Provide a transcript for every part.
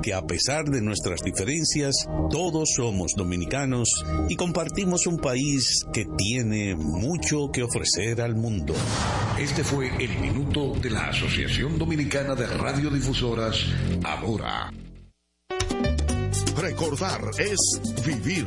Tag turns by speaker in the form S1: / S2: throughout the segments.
S1: que a pesar de nuestras diferencias, todos somos dominicanos y compartimos un país que tiene mucho que ofrecer al mundo.
S2: Este fue el minuto de la Asociación Dominicana de Radiodifusoras, ahora.
S3: Recordar es vivir.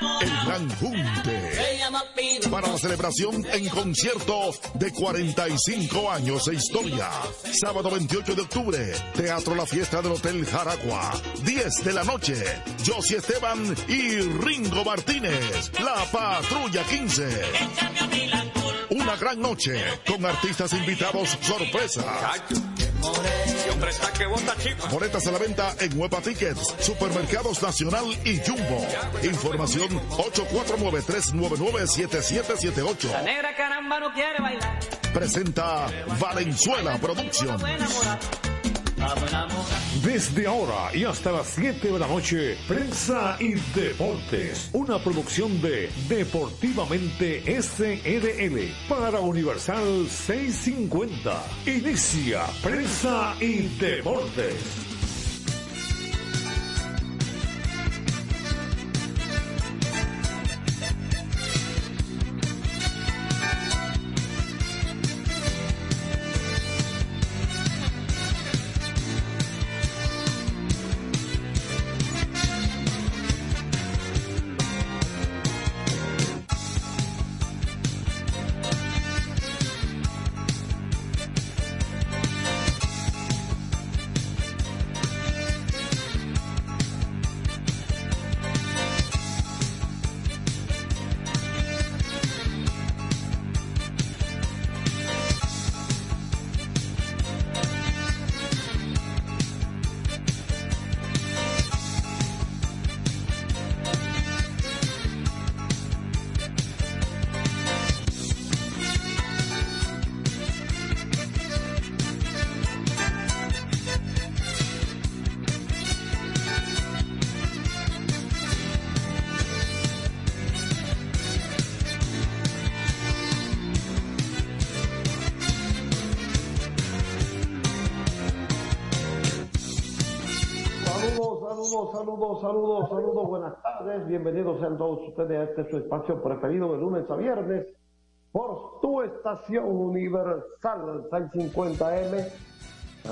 S3: El Gran Junte. Para la celebración en concierto de 45 años de historia. Sábado 28 de octubre, Teatro La Fiesta del Hotel Jaragua. 10 de la noche, Josie Esteban y Ringo Martínez, la Patrulla 15. Una gran noche con artistas invitados sorpresa. Boletas a la venta en Huepa Tickets, Supermercados Nacional y Jumbo. Información 849-399-7778.
S4: La negra caramba no quiere bailar.
S3: Presenta Valenzuela Productions.
S5: Desde ahora y hasta las 7 de la noche, Prensa y Deportes, una producción de Deportivamente SRL para Universal 650. Inicia Prensa y Deportes.
S6: Saludos, saludos, saludos, buenas tardes, bienvenidos sean todos ustedes a este su espacio preferido de lunes a viernes por tu estación universal 650M,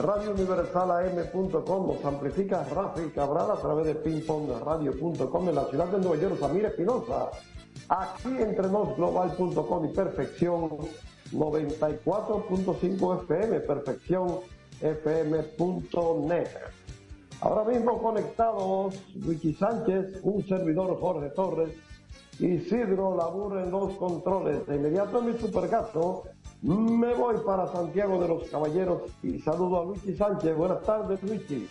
S6: radiouniversalam.com, nos amplifica Rafael Cabral a través de pingpongradio.com en la ciudad de Nueva York, Samir Espinosa, aquí entre nos global.com y perfección 94.5 FM, perfección fm.net. Ahora mismo conectados Ricky Sánchez, un servidor Jorge Torres, Isidro Labur en los controles. De inmediato en mi supergato me voy para Santiago de los Caballeros y saludo a Luigi Sánchez. Buenas tardes, Luigi.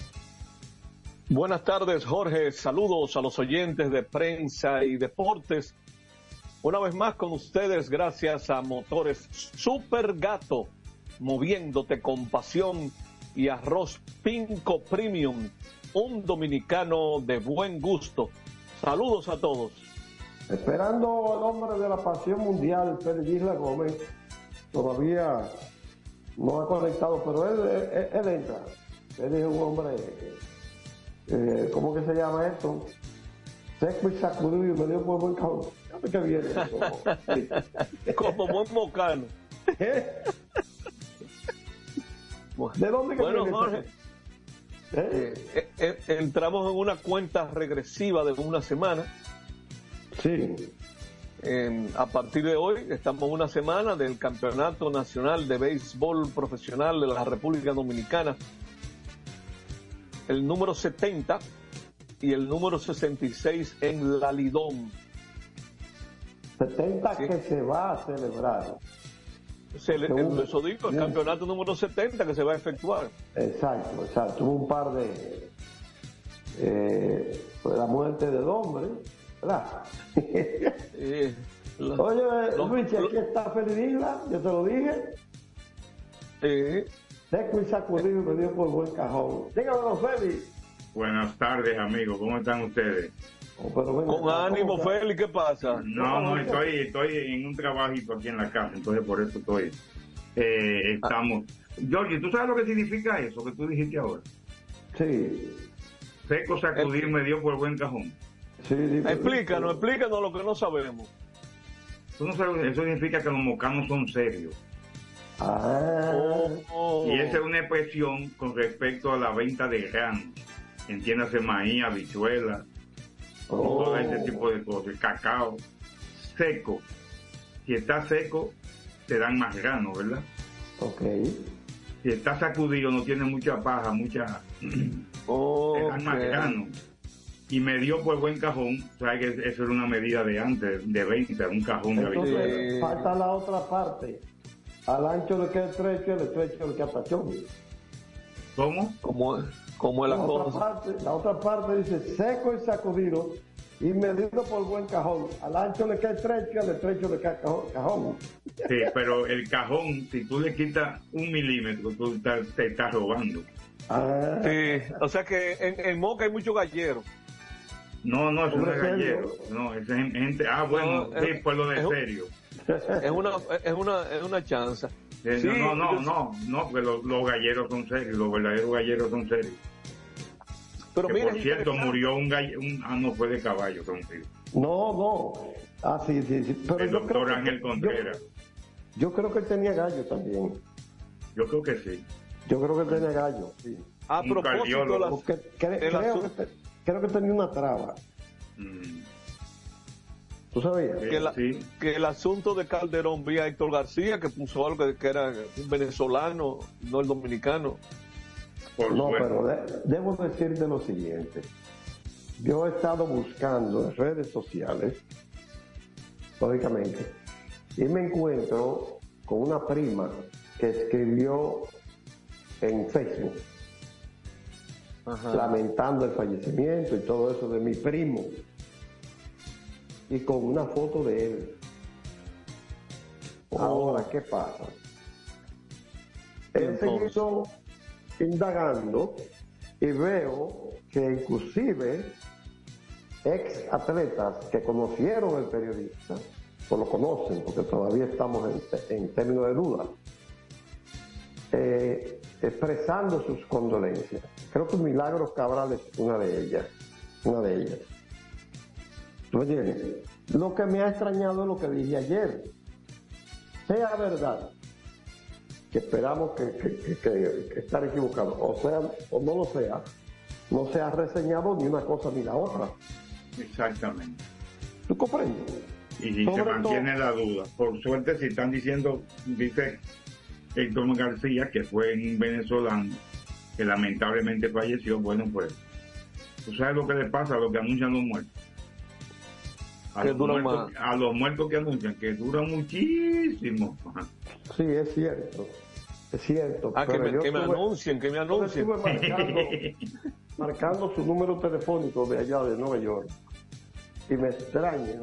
S7: Buenas tardes, Jorge. Saludos a los oyentes de prensa y deportes. Una vez más con ustedes, gracias a Motores Super Gato, moviéndote con pasión y arroz Pinco Premium, un dominicano de buen gusto. Saludos a todos.
S6: Esperando al hombre de la pasión mundial, Félix Isla Gómez, todavía no ha conectado, pero él, él, él entra. Él es un hombre, eh, ¿cómo que se llama esto? Seco y sacudido y me dio por buen cabrón. ¿Qué viene?
S7: Como buen mocano.
S6: ¿De dónde que
S7: Bueno, Jorge?
S6: ¿Eh?
S7: eh, eh, entramos en una cuenta regresiva de una semana.
S6: Sí,
S7: Eh, a partir de hoy estamos en una semana del Campeonato Nacional de Béisbol Profesional de la República Dominicana. El número 70 y el número 66 en la Lidón.
S6: 70
S7: Sí.
S6: que se va a celebrar.
S7: Se le- eso digo, el campeonato número 70 que se va a efectuar.
S6: Exacto, exacto. Hubo un par de. Eh, pues la muerte del hombre, ¿verdad?
S7: Eh, la-
S6: Oye,
S7: lo-
S6: Luis,
S7: lo-
S6: aquí está Isla, yo te lo dije.
S7: eh,
S6: Seco y sacudido y me dio por buen cajón. Dígamelo, Félix.
S8: Buenas tardes, amigos. ¿Cómo están ustedes?
S6: Oh,
S7: Con ánimo. Félix, ¿qué pasa?
S8: No, no, estoy, estoy en un trabajito aquí en la casa, entonces por eso estoy. eh, estamos. Georgie, ¿tú sabes lo que significa eso que tú dijiste ahora?
S6: Sí,
S8: Seco sacudir me dio por el buen cajón.
S6: sí. dime.
S7: Explícanos, explícanos lo que no sabemos.
S8: Tú no sabes, eso significa que los mocanos son serios.
S6: Ah,
S7: Oh,
S8: Y esa es una expresión con respecto a la venta de granos. Entiéndase maíz, habichuela,
S6: oh.
S8: todo ese tipo de cosas. Cacao seco. Si está seco, te dan más grano, ¿verdad?
S6: Ok.
S8: Si está sacudido, no tiene mucha paja, mucha. te dan más grano. Y me dio por buen cajón, sabes que eso era una medida de antes, de 20, un cajón de habichuela.
S6: Entonces, falta la otra parte. Al ancho le queda estrecho, el estrecho le queda tachón.
S8: ¿Cómo?
S7: Como, como es la
S6: La otra,
S7: cosa.
S6: parte, la otra parte dice seco y sacudido y medido por buen cajón. Al ancho le queda estrecho, al estrecho le queda cajón. cajón.
S8: Sí, pero el cajón, si tú le quitas un milímetro, tú estás- te estás robando.
S6: Ah,
S7: Sí, o sea que en, en Moca hay mucho gallero.
S8: No, no, eso no es gallero. No, es gente. Ah, bueno,
S7: No,
S8: sí, por lo de
S7: es un-
S8: serio.
S7: Es una, es una, es una chanza.
S8: Eh,
S7: Sí,
S8: no, no, no, no, no, porque los, los galleros son serios, los verdaderos galleros son serios.
S7: Pero
S8: que
S7: mira,
S8: por cierto, murió un gallero, un, ah, no fue de caballo, tío.
S6: no, no. Ah, sí, sí, sí. Pero
S8: El
S6: yo
S8: doctor
S6: creo
S8: Ángel
S6: yo-
S8: Contreras.
S6: Yo, creo que él tenía gallo también.
S8: Yo creo que sí.
S6: Yo creo que él tenía gallo, sí.
S7: A
S8: un
S7: propósito, las-
S6: Porque cre- creo, que creo que tenía una traba.
S8: Mm,
S6: ¿Tú sabías?
S7: que, la-
S8: sí.
S7: que el asunto de Calderón vía Héctor García, que puso algo que, que era un venezolano, no el dominicano.
S8: por
S6: No, pero de- debo decirte lo siguiente. Yo he estado buscando en redes sociales, lógicamente, y me encuentro con una prima que escribió en Facebook lamentando el fallecimiento y todo eso de mi primo y con una foto de él. Ahora, ¿qué pasa?
S7: Entonces.
S6: seguido indagando y veo que inclusive ex atletas que conocieron el periodista, o lo conocen, porque todavía estamos en, en términos de duda, eh, expresando sus condolencias. Creo que Milagros Cabral es una de ellas, una de ellas. ¿Tú me entiendes? Lo que me ha extrañado es lo que dije ayer. Sea verdad, que esperamos que, que- que- estar equivocados, o sea, o no lo sea, no se ha reseñado ni una cosa ni la otra.
S8: Exactamente.
S6: ¿Tú comprendes?
S8: Y si se mantiene la duda. Por suerte, si están diciendo, dice Héctor García, que fue un venezolano que lamentablemente falleció, bueno, pues, ¿tú sabes lo que le pasa a los que anuncian los muertos? A,
S7: Que
S8: los muertos,
S7: más.
S8: a los muertos que anuncian, que duran muchísimo.
S6: Sí, es cierto. Es cierto.
S7: Ah, que me, que me
S6: estuve-
S7: anuncien, que me
S6: yo
S7: anuncien.
S6: estuve marcando, marcando su número telefónico de allá de Nueva York y me extraña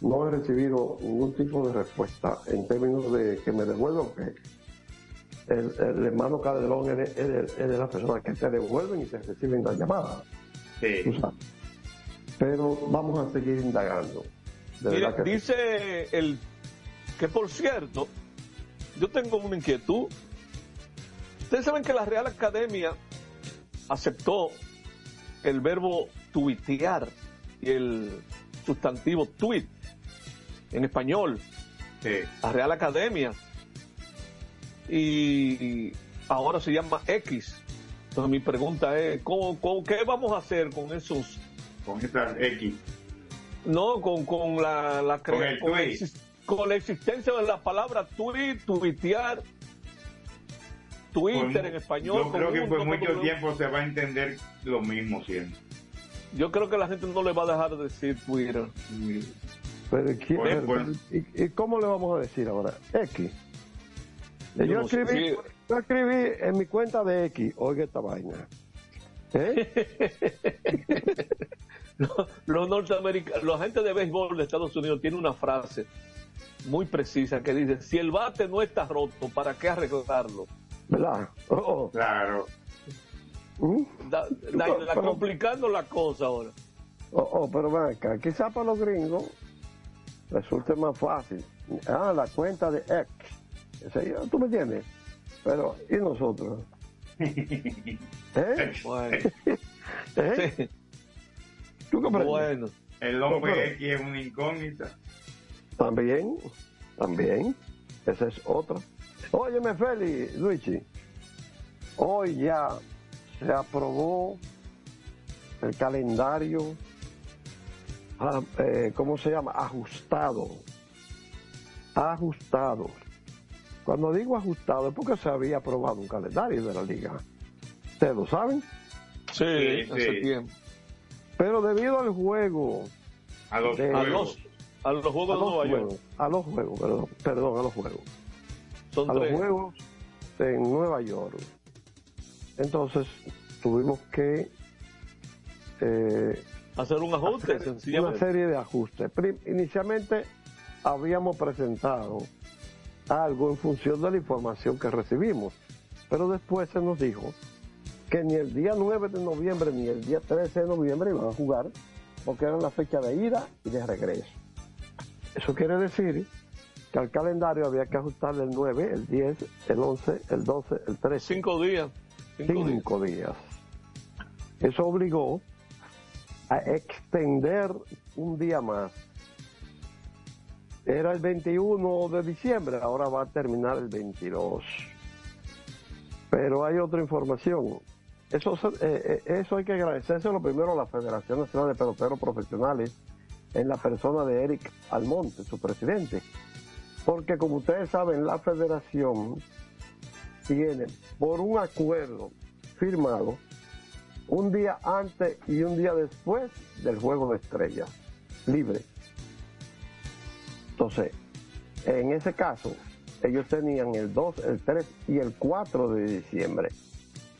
S6: no he recibido ningún tipo de respuesta en términos de que me devuelvan que el, el hermano Calderón es de, es de- es de las personas que te devuelven y te reciben la llamada.
S8: Sí.
S6: Pero vamos a seguir indagando. De que
S7: dice el que por cierto, yo tengo una inquietud. Ustedes saben que la Real Academia aceptó el verbo tuitear y el sustantivo tweet en español,
S8: Sí.
S7: la Real Academia. Y ahora se llama X. Entonces mi pregunta es, ¿cómo, cómo- qué vamos a hacer con esos
S8: Con esta X.
S7: No, con, con la, la
S8: Con el
S7: con, la
S8: tweet.
S7: exis- con la existencia de la palabra tweet, tuitear, Twitter
S8: Por-
S7: en español.
S8: Yo creo que por
S7: doble
S8: mucho tiempo se va a entender lo mismo siempre.
S7: Yo creo que la gente no le va a dejar de decir Twitter.
S6: Pero, ¿quién-
S8: Bueno, bueno.
S6: ¿y, y cómo le vamos a decir ahora? X.
S7: Yo
S6: escribí,
S7: sí.
S6: yo escribí en mi cuenta de X, oiga esta vaina. ¿Eh?
S7: Los, los norteamericanos, la gente de béisbol de Estados Unidos tiene una frase muy precisa que dice, si el bate no está roto, ¿para qué arreglarlo?
S6: ¿Verdad? Oh, oh.
S8: Claro.
S7: Da- da- da- complicando la cosa ahora.
S6: Oh, oh, pero ven acá, quizá para los gringos resulte más fácil. Ah, la cuenta de X. ¿Tú me entiendes? Pero, ¿y nosotros? ¿Eh?
S7: Bueno,
S6: ¿Eh?
S7: sí,
S6: ¿Tú comprendes?
S7: bueno.
S8: El
S6: No, pero-
S8: hombre X es una incógnita.
S6: También, también. Esa es otra. Óyeme, Feli, Luigi. Hoy ya se aprobó el calendario, ah, eh, ¿cómo se llama? Ajustado. Ajustado. Cuando digo ajustado es porque se había aprobado un calendario de la liga. Ustedes lo saben.
S7: Sí,
S8: Sí,
S7: hace
S8: sí.
S7: tiempo.
S6: Pero debido al juego
S8: A los
S6: De-
S7: A
S8: juegos.
S7: los, a los
S6: a
S7: Juegos de Nueva York.
S6: a los juegos, perdón, perdón, a los juegos.
S7: Son
S6: a los juegos en Nueva York. Entonces tuvimos que eh,
S7: Hacer un ajuste,
S6: hacer una serie de ajustes. Inicialmente habíamos presentado algo en función de la información que recibimos, pero después se nos dijo que ni el día 9 de noviembre ni el día 13 de noviembre iban a jugar porque eran la fecha de ida y de regreso. Eso quiere decir que al calendario había que ajustarle el 9, el 10, el 11, el 12, el 13
S7: Cinco días. Cinco días.
S6: cinco días. Eso obligó a extender un día más. Era el 21 de diciembre, ahora va a terminar el 22. Pero hay otra información. Eso, eh, eh, eso hay que agradecerse lo primero a la Federación Nacional de Peloteros Profesionales en la persona de Eric Almonte, su presidente. Porque como ustedes saben, la federación tiene por un acuerdo firmado un día antes y un día después del juego de estrellas libre. Entonces, en ese caso, ellos tenían el 2, el 3 y el 4 de diciembre.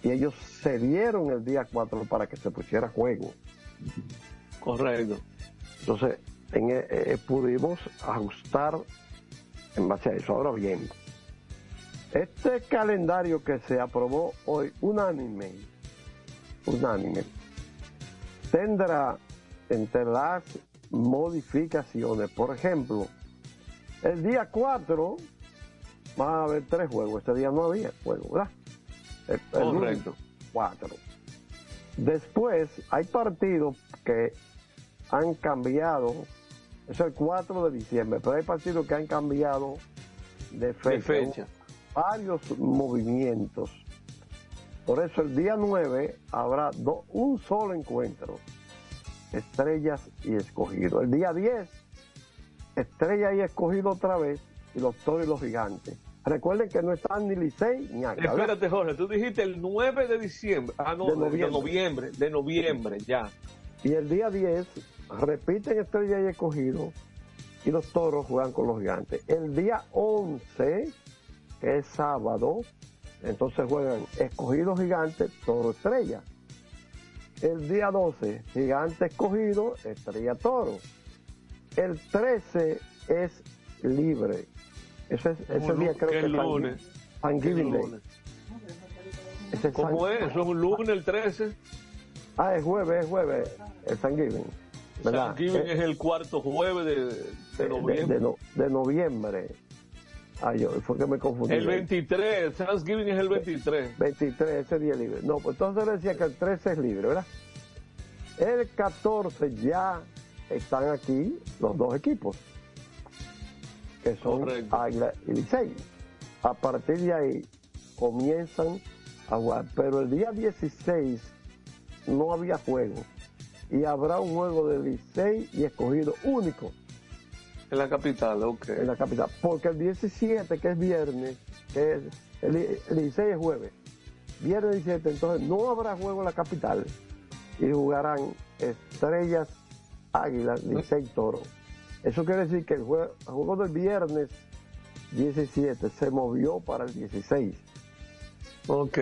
S6: Y ellos cedieron el día 4 para que se pusiera juego.
S7: Correcto.
S6: Entonces, en, eh, eh, pudimos ajustar en base a eso. Ahora bien, este calendario que se aprobó hoy unánime, unánime, tendrá entre las modificaciones, por ejemplo, el día 4 va a haber tres juegos, este día no había juego, ¿verdad? El, el
S7: Correcto.
S6: lunes, cuatro. Después hay partidos que han cambiado, es el 4 de diciembre, pero hay partidos que han cambiado de fecha.
S7: De fecha.
S6: Varios movimientos. Por eso el día 9 habrá do- un solo encuentro, estrellas y escogido. El día 10, estrellas y escogido otra vez, y los toros y los gigantes. Recuerden que no están ni Licey ni Águila.
S7: Espérate, Jorge, tú dijiste el 9 de diciembre. Ah, no,
S6: De
S7: de
S6: noviembre.
S7: de noviembre. De noviembre, ya.
S6: Y el día 10 repiten Estrella y Escogido y los toros juegan con los gigantes. El día 11, que es sábado, entonces juegan Escogido Gigante, Toro Estrella. El día 12, Gigante Escogido, Estrella Toro. El 13 es libre. Ese, es- ese día creo
S7: que es
S6: es
S7: lunes.
S6: Thanksgiving Day. Ese es
S7: ¿Cómo es? Es un lunes, el 13.
S6: Ah, es jueves, es jueves, el Thanksgiving. ¿verdad?
S7: Thanksgiving
S6: Eh,
S7: es el cuarto jueves de, de
S6: de,
S7: noviembre.
S6: de no- de noviembre. Ah, yo, fue que me confundí.
S7: El 23, Thanksgiving es el 23.
S6: 23, ese día libre. No, pues entonces decía que el 13 es libre, ¿verdad? El 14 ya están aquí los dos equipos, que son
S7: Correcto.
S6: Águila y Licey. A partir de ahí comienzan a jugar. Pero el día 16 no había juego. Y habrá un juego de Licey y escogido único
S7: En la capital, ok.
S6: en la capital. Porque el 17, que es viernes, que es, el, el 16 es jueves, viernes 17, entonces no habrá juego en la capital y jugarán Estrellas, Águilas, Licey, Toro. Eso quiere decir que el juego, el juego del viernes 17 se movió para el 16.
S7: Ok.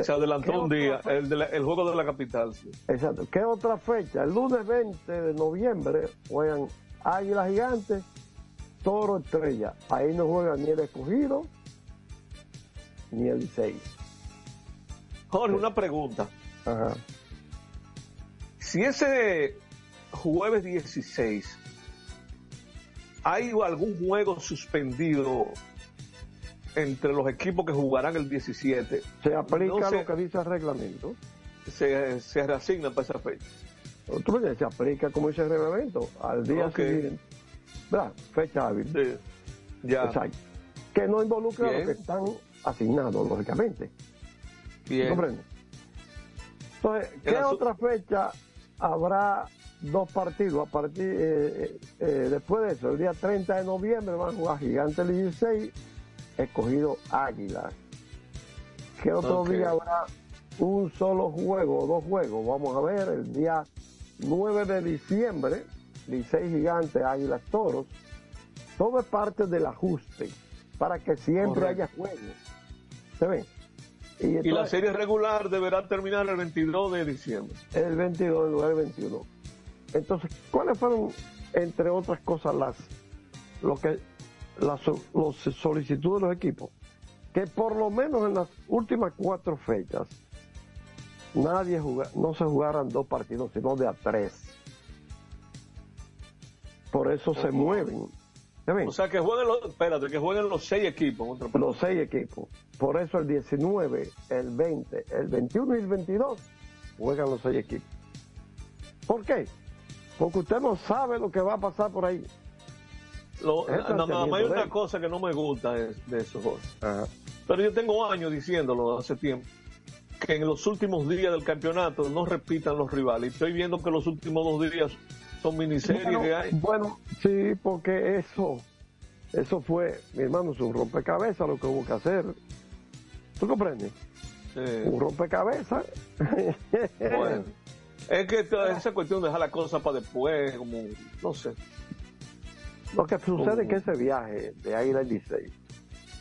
S7: Se adelantó
S6: ¿qué
S7: un día, el, de la- el juego de la capital. sí.
S6: Exacto. ¿Qué otra fecha? El lunes 20 de noviembre juegan Águilas Gigantes, Toro Estrella. Ahí no juegan ni el escogido ni el 16.
S7: Jorge, una pregunta. Si ese jueves 16 hay algún juego suspendido entre los equipos que jugarán el 17,
S6: se aplica lo que dice el reglamento.
S7: Se, se reasigna para esa fecha.
S6: se aplica como dice el reglamento al día siguiente. ¿Verdad? Fecha hábil.
S7: Ya.
S6: Exacto. Que no involucra a los que están asignados, lógicamente.
S7: Bien.
S6: Entonces, ¿qué otra fecha habrá dos partidos? A partir eh, eh, eh, después de eso, el día 30 de noviembre van a jugar Gigante 16, escogido Águila. ¿Qué otro día habrá un solo juego o dos juegos? Vamos a ver, el día 9 de diciembre, 16 Gigantes, Águilas Toros. Todo es parte del ajuste para que siempre haya juegos. ¿Se ven?
S7: Y, la serie regular deberá terminar el 22 de diciembre.
S6: El 22, el 21. Entonces, ¿cuáles fueron, entre otras cosas, las lo que las los solicitudes de los equipos? Que por lo menos en las últimas cuatro fechas nadie no se jugaran dos partidos, sino de a tres. Por eso se mueven
S7: o sea, que jueguen los, espérate, que jueguen los seis equipos.
S6: los seis equipos. Por eso el 19, el 20, el 21 y el 22 juegan los seis equipos. ¿Por qué? Porque usted no sabe lo que va a pasar por ahí.
S7: Lo, hay una cosa que no me gusta de, eso, Jorge. Pero yo tengo años diciéndolo hace tiempo que en los últimos días del campeonato no repitan los rivales. Estoy viendo que los últimos dos días son miniseries
S6: bueno,
S7: que hay.
S6: Bueno, sí, porque eso, eso fue, mi hermano, un rompecabezas lo que hubo que hacer. ¿Tú comprendes? Un rompecabezas.
S7: bueno, es que esa cuestión de dejar la cosa para después, como, no sé.
S6: Lo que sucede es que ese viaje de Águila 16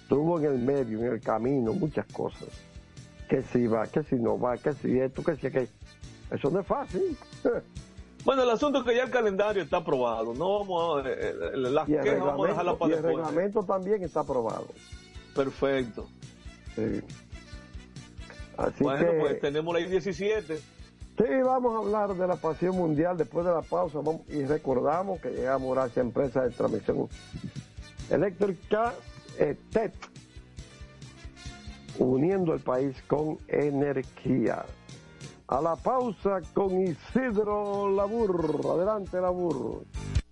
S6: tuvo en el medio, en el camino, muchas cosas. Que si va, que si no va, que si esto, que si aquello. Eso no es fácil.
S7: Bueno, el asunto es que ya el calendario está aprobado. No vamos a. Eh, eh, las vamos a dejarla para
S6: y el reglamento también está aprobado.
S7: Perfecto.
S6: Sí.
S7: Así bueno, pues tenemos la I-17.
S6: Sí, vamos a hablar de la pasión mundial después de la pausa. y recordamos que llegamos a esa empresa de transmisión eléctrica eh, TET, uniendo el país con energía a la pausa con Isidro Labur. Adelante, Labur.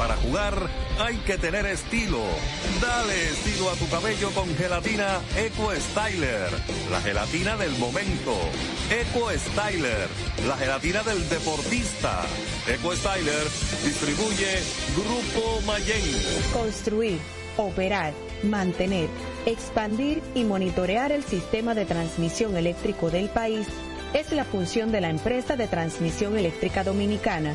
S9: Para jugar hay que tener estilo. Dale estilo a tu cabello con gelatina Eco Styler, la gelatina del momento. Eco Styler, la gelatina del deportista. Eco Styler distribuye Grupo Mayen.
S10: Construir, operar, mantener, expandir y monitorear el sistema de transmisión eléctrico del país es la función de la empresa de transmisión eléctrica dominicana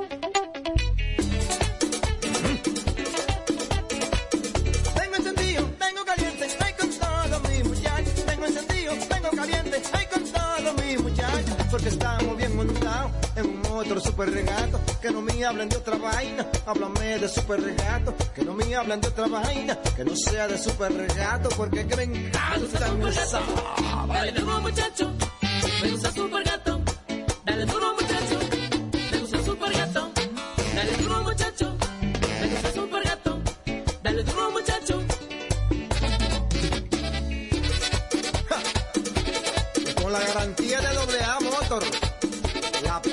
S11: Otro super regato. Que no me hablen de otra vaina, háblame de super regato. Que no me hablen de otra vaina, que no sea de super regato. Porque que me encanta
S12: Dale duro muchacho, me gusta super gato. Dale duro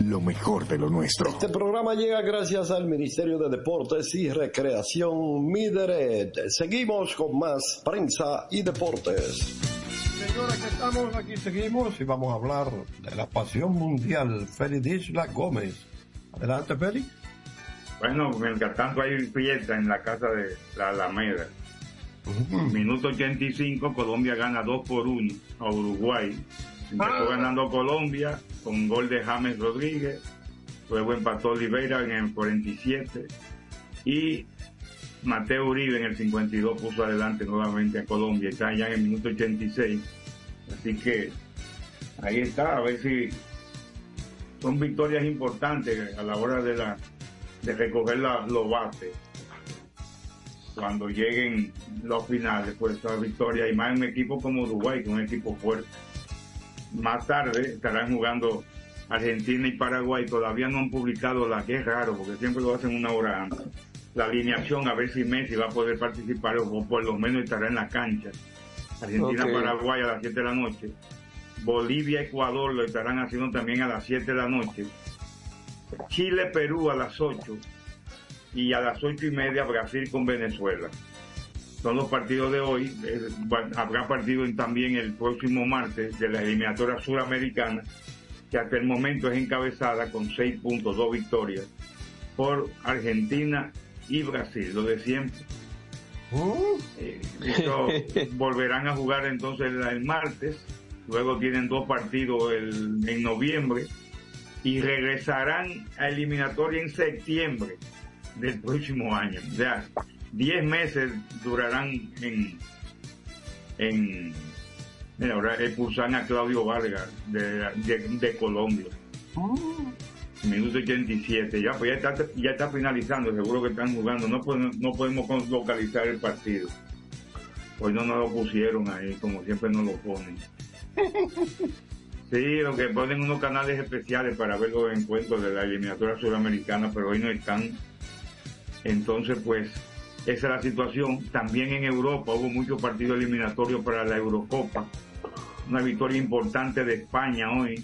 S13: lo mejor de lo nuestro.
S6: Este programa llega gracias al Ministerio de Deportes y Recreación Mideret. Seguimos con más prensa y deportes. Señora, que estamos aquí, seguimos y vamos a hablar de la pasión mundial. Félix Isla Gómez. Adelante, Félix.
S8: Bueno, mientras tanto hay fiesta en la casa de la Alameda. Minuto 85, Colombia gana 2 por 1 a Uruguay. Empezó ganando Colombia con gol de James Rodríguez. Luego empató Oliveira en el 47. Y Mateo Uribe en el 52 puso adelante nuevamente a Colombia. Está ya en el minuto 86. Así que ahí está, a ver si son victorias importantes a la hora de la de recoger la- los bates cuando lleguen los finales, pues esa victoria y más en un equipo como Uruguay, que es un equipo fuerte. Más tarde estarán jugando Argentina y Paraguay, todavía no han publicado la que es raro, porque siempre lo hacen una hora antes. La alineación, a ver si Messi va a poder participar o por lo menos estará en la cancha. Argentina,
S7: Ok.
S8: Paraguay a las 7 de la noche. Bolivia, Ecuador lo estarán haciendo también a las 7 de la noche. Chile, Perú a las 8 y a las ocho y media Brasil con Venezuela. Son los partidos de hoy. Eh, habrá partido también el próximo martes de la eliminatoria suramericana, que hasta el momento es encabezada con seis puntos, dos victorias, por Argentina y Brasil, lo de siempre. Eh, eso volverán a jugar entonces el, el martes, luego tienen dos partidos el- en noviembre y regresarán a eliminatoria en septiembre del próximo año. O sea, 10 meses durarán en, en mira, ahora expulsan a Claudio Vargas de, de, de Colombia. Minuto 87, ya, pues ya está, ya está finalizando, seguro que están jugando, no podemos, no podemos localizar el partido. Hoy no nos lo pusieron ahí, como siempre nos lo ponen. Sí, lo que ponen unos canales especiales para ver los encuentros de la eliminatoria sudamericana, pero hoy no están. Entonces, pues, esa es la situación. También en Europa hubo muchos partidos eliminatorios para la Eurocopa. Una victoria importante de España hoy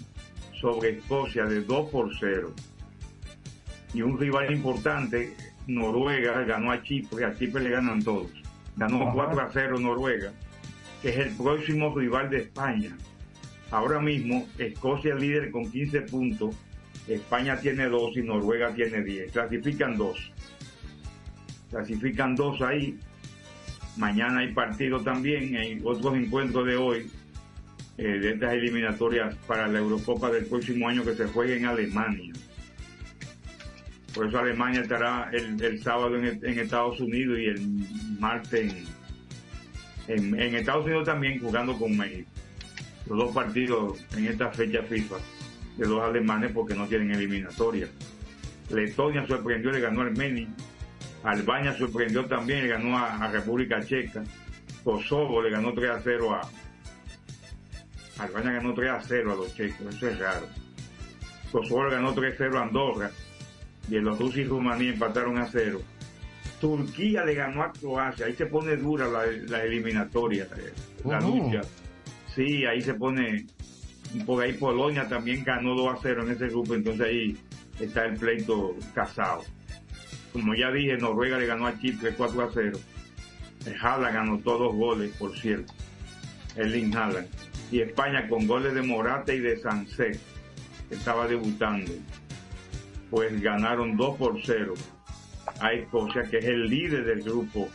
S8: sobre Escocia de 2 por 0. Y un rival importante, Noruega, ganó a Chipre, a Chipre le ganan todos. Ganó
S6: Ajá.
S8: 4 a 0 Noruega, que es el próximo rival de España. Ahora mismo, Escocia es líder con 15 puntos, España tiene 2 y Noruega tiene 10. Clasifican 2. Clasifican 2 ahí. Mañana hay partido también, hay otros encuentros de hoy, eh, de estas eliminatorias para la Eurocopa del próximo año que se juegue en Alemania. Por eso Alemania estará el, el sábado en, en Estados Unidos y el martes en, en, en Estados Unidos también jugando con México. Los dos partidos en esta fecha FIFA de los alemanes porque no tienen eliminatoria. Letonia sorprendió, le ganó a Armenia. Albania sorprendió también, le ganó a, a República Checa. Kosovo le ganó 3 a 0 a. Albania ganó 3 a 0 a los checos, eso es raro. Kosovo ganó 3-0 a Andorra. Bielorrusia y Rumanía empataron a 0. Turquía le ganó a Croacia. Ahí se pone dura la, la eliminatoria, eh, la
S14: Ujú.
S8: lucha. Sí, ahí se pone. Por ahí Polonia también ganó 2 a 0 en ese grupo, entonces ahí está el pleito casado. Como ya dije, Noruega le ganó a Chipre 4 a 0. Haaland ganó todos los goles, por cierto. Erling Haaland. Y España con goles de Morata y de Sancet, que estaba debutando. Pues ganaron 2 por 0 a Escocia, que es el líder del grupo,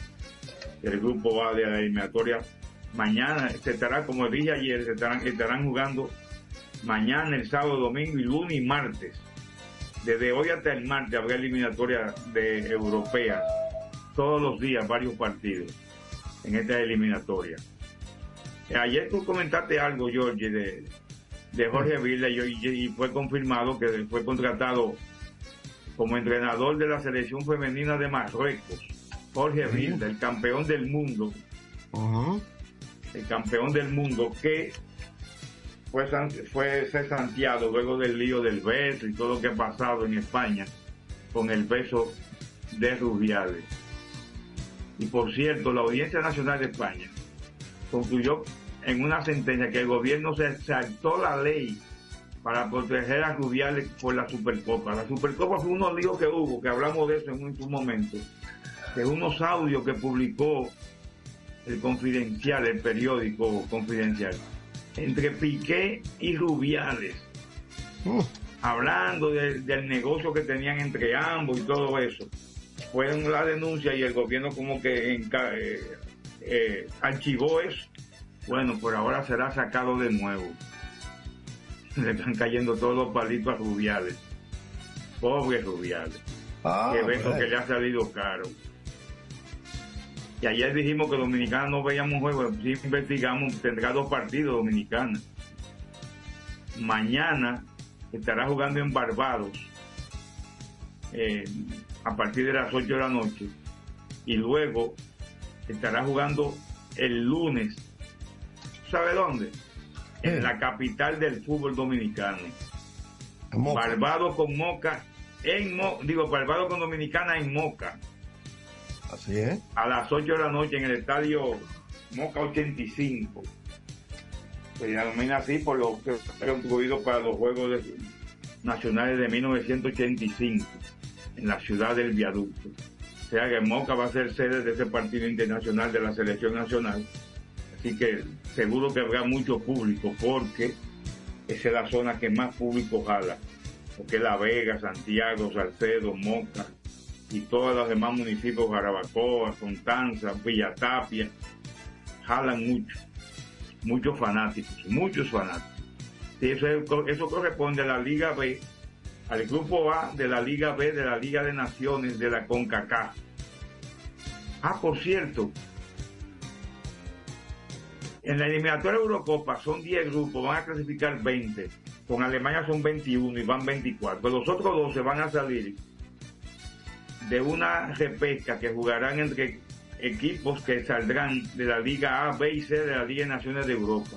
S8: del grupo A de la eliminatoria. Mañana se estará, como dije ayer, se estarán, estarán jugando mañana, el sábado, domingo y lunes y martes. Desde hoy hasta el martes habrá eliminatoria de europeas. Todos los días, varios partidos en esta eliminatoria. Ayer tú comentaste algo, George, de, de Jorge Villa y, y fue confirmado que fue contratado como entrenador de la selección femenina de Marruecos. Jorge Vilda, el campeón del mundo, el campeón del mundo que fue, fue ser santiado luego del lío del beso y todo lo que ha pasado en España con el beso de Rubiales. Y por cierto, la Audiencia Nacional de España concluyó en una sentencia que el gobierno se saltó la ley para proteger a Rubiales por la Supercopa. La Supercopa fue unos líos que hubo, que hablamos de eso en un momento, de unos audios que publicó el Confidencial, el periódico Confidencial, entre Piqué y Rubiales, hablando de- del negocio que tenían entre ambos y todo eso. Fue la denuncia y el gobierno como que eh, eh, archivó eso. Bueno, por ahora será sacado de nuevo. Le están cayendo todos los palitos a Rubiales. Pobre Rubiales.
S14: Ah,
S8: que que le ha salido caro. Y ayer dijimos que Dominicana no veíamos juegos, sí investigamos, tendrá dos partidos Dominicana. Mañana estará jugando en Barbados eh, a partir de las 8 de la noche. Y luego estará jugando el lunes. ¿Sabe dónde? En la capital del fútbol dominicano. Barbados con Moca en Mo- digo Barbados con Dominicana en Moca
S14: Así es.
S8: a las 8 de la noche en el estadio Moca 85 se denomina así por lo que fue construido para los Juegos Nacionales de 1985 en la ciudad del viaducto. O sea que Moca va a ser sede de ese partido internacional de la selección nacional. Así que seguro que habrá mucho público porque esa es la zona que más público jala, porque La Vega, Santiago, Salcedo, Moca y todos los demás municipios, Jarabacoa, Constanza, Villatapia, jalan mucho, muchos fanáticos, muchos fanáticos. Eso, es- eso corresponde a la Liga B, al grupo A de la Liga B, de la Liga de Naciones, de la CONCACAF. Ah, por cierto, en la eliminatoria Eurocopa son 10 grupos, van a clasificar 20. Con Alemania son 21 y van 24. Los otros 12 van a salir de una repesca que jugarán entre equipos que saldrán de la Liga A, B y C de la Liga de Naciones de Europa.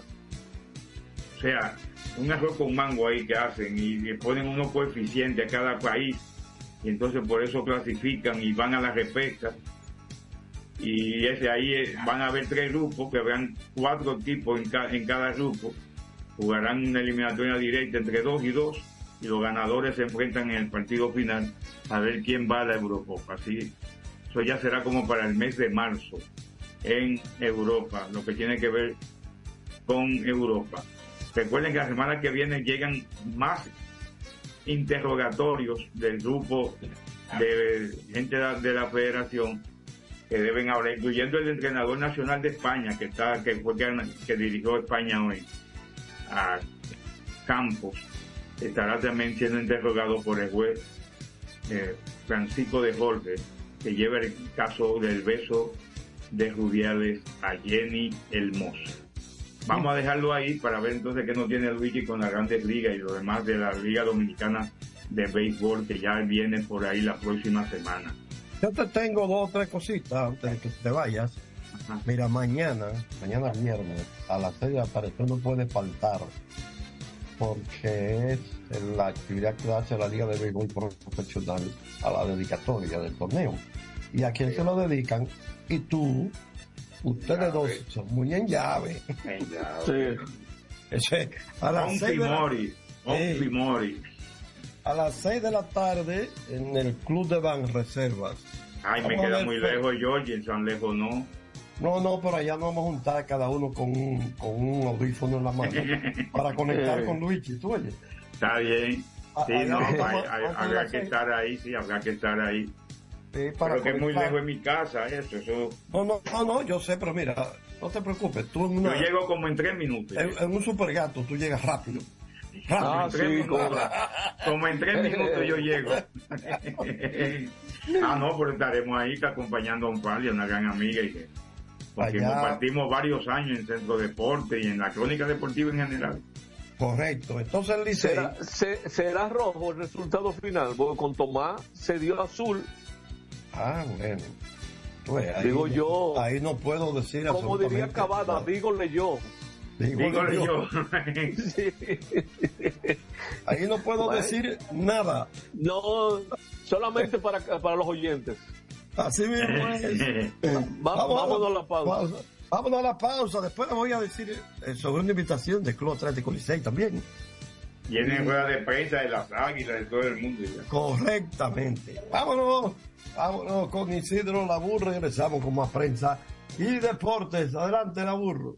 S8: O sea, un arroz con mango ahí que hacen y le ponen unos coeficientes a cada país. Y entonces por eso clasifican y van a la repesca. Y ese ahí van a haber tres grupos que habrán cuatro equipos en, en cada grupo. Jugarán una eliminatoria directa entre dos y dos y los ganadores se enfrentan en el partido final a ver quién va a la Eurocopa. Así eso ya será como para el mes de marzo en Europa lo que tiene que ver con Europa. Recuerden que la semana que viene llegan más interrogatorios del grupo de gente de la- de la federación que deben hablar, incluyendo el entrenador nacional de España, que está, que fue que, que dirigió España hoy, a Campos, estará también siendo interrogado por el juez eh, Francisco de Jorge, que lleva el caso del beso de Rubiales a Jenny Hermoso. Vamos a dejarlo ahí para ver entonces qué nos tiene Luigi con la Grandes Ligas y lo demás de la Liga Dominicana de Béisbol que ya viene por ahí la próxima semana.
S14: Yo te tengo dos o tres cositas antes de que te vayas. Mira, mañana, mañana viernes, a las seis de la tarde, tú no puedes faltar
S6: porque es la actividad que hace la Liga de Béisbol Profesional a la dedicatoria del torneo. ¿Y a quién se lo dedican? Y tú, ustedes dos son muy en llave.
S8: En llave.
S6: Sí. A las seis de la- a las 6 de la tarde en el Club de Ban Reservas.
S8: Ay, me
S6: Vamos
S8: queda muy lejos, George, en San Lejos no.
S6: No, no, pero allá nos vamos a juntar cada uno con un, con un audífono en la mano para conectar con Luigi, ¿tú oyes?
S8: Está bien.
S6: Ah,
S8: Sí, no, hay- hay-
S6: a
S8: habrá que estar ahí, sí, habrá que estar ahí.
S6: Sí, para
S8: Pero que es muy lejos de mi casa, eso, eso.
S6: No, no, no, no, yo sé, pero mira, no te preocupes, tú en, una,
S8: Yo llego como en tres minutos.
S6: en, en un supergato tú llegas rápido. Rápido.
S8: Ah, sí, como, como en tres minutos yo llego. ah, no, pero estaremos ahí acompañando a un Pali, una gran amiga, y que, porque
S6: Allá.
S8: compartimos varios años en Centro Deporte y en la crónica deportiva en general.
S6: Correcto, entonces el Licey,
S7: ¿Será, se- será rojo el resultado final? Porque con Tomás se dio azul.
S6: ah, bueno. Pues, ahí
S7: Digo
S6: no-
S7: yo.
S6: Ahí no puedo decir
S7: Como diría Cavada, dígole yo.
S8: Dígole
S6: yo.
S8: yo.
S6: Ahí no puedo
S7: Bueno.
S6: decir nada.
S7: No, solamente para, para los oyentes.
S6: Así mismo es.
S7: Va- vámonos a la pausa.
S6: Vámonos a la pausa. Después les voy a decir eh, sobre una invitación del Club Atlético Licey también.
S8: Tienen rueda de prensa de las águilas de todo el mundo. ya.
S6: Correctamente. Vámonos. Vámonos con Isidro Labur. Regresamos con más prensa y deportes. Adelante, Labur.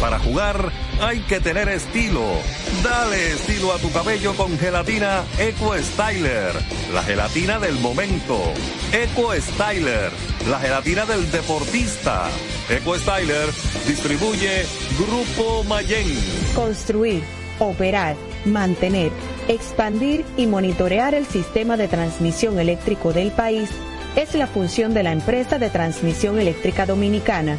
S9: Para jugar hay que tener estilo. Dale estilo a tu cabello con gelatina Eco Styler, la gelatina del momento. Eco Styler, la gelatina del deportista. Eco Styler distribuye Grupo Mayen.
S10: Construir, operar, mantener, expandir y monitorear el sistema de transmisión eléctrico del país es la función de la empresa de transmisión eléctrica dominicana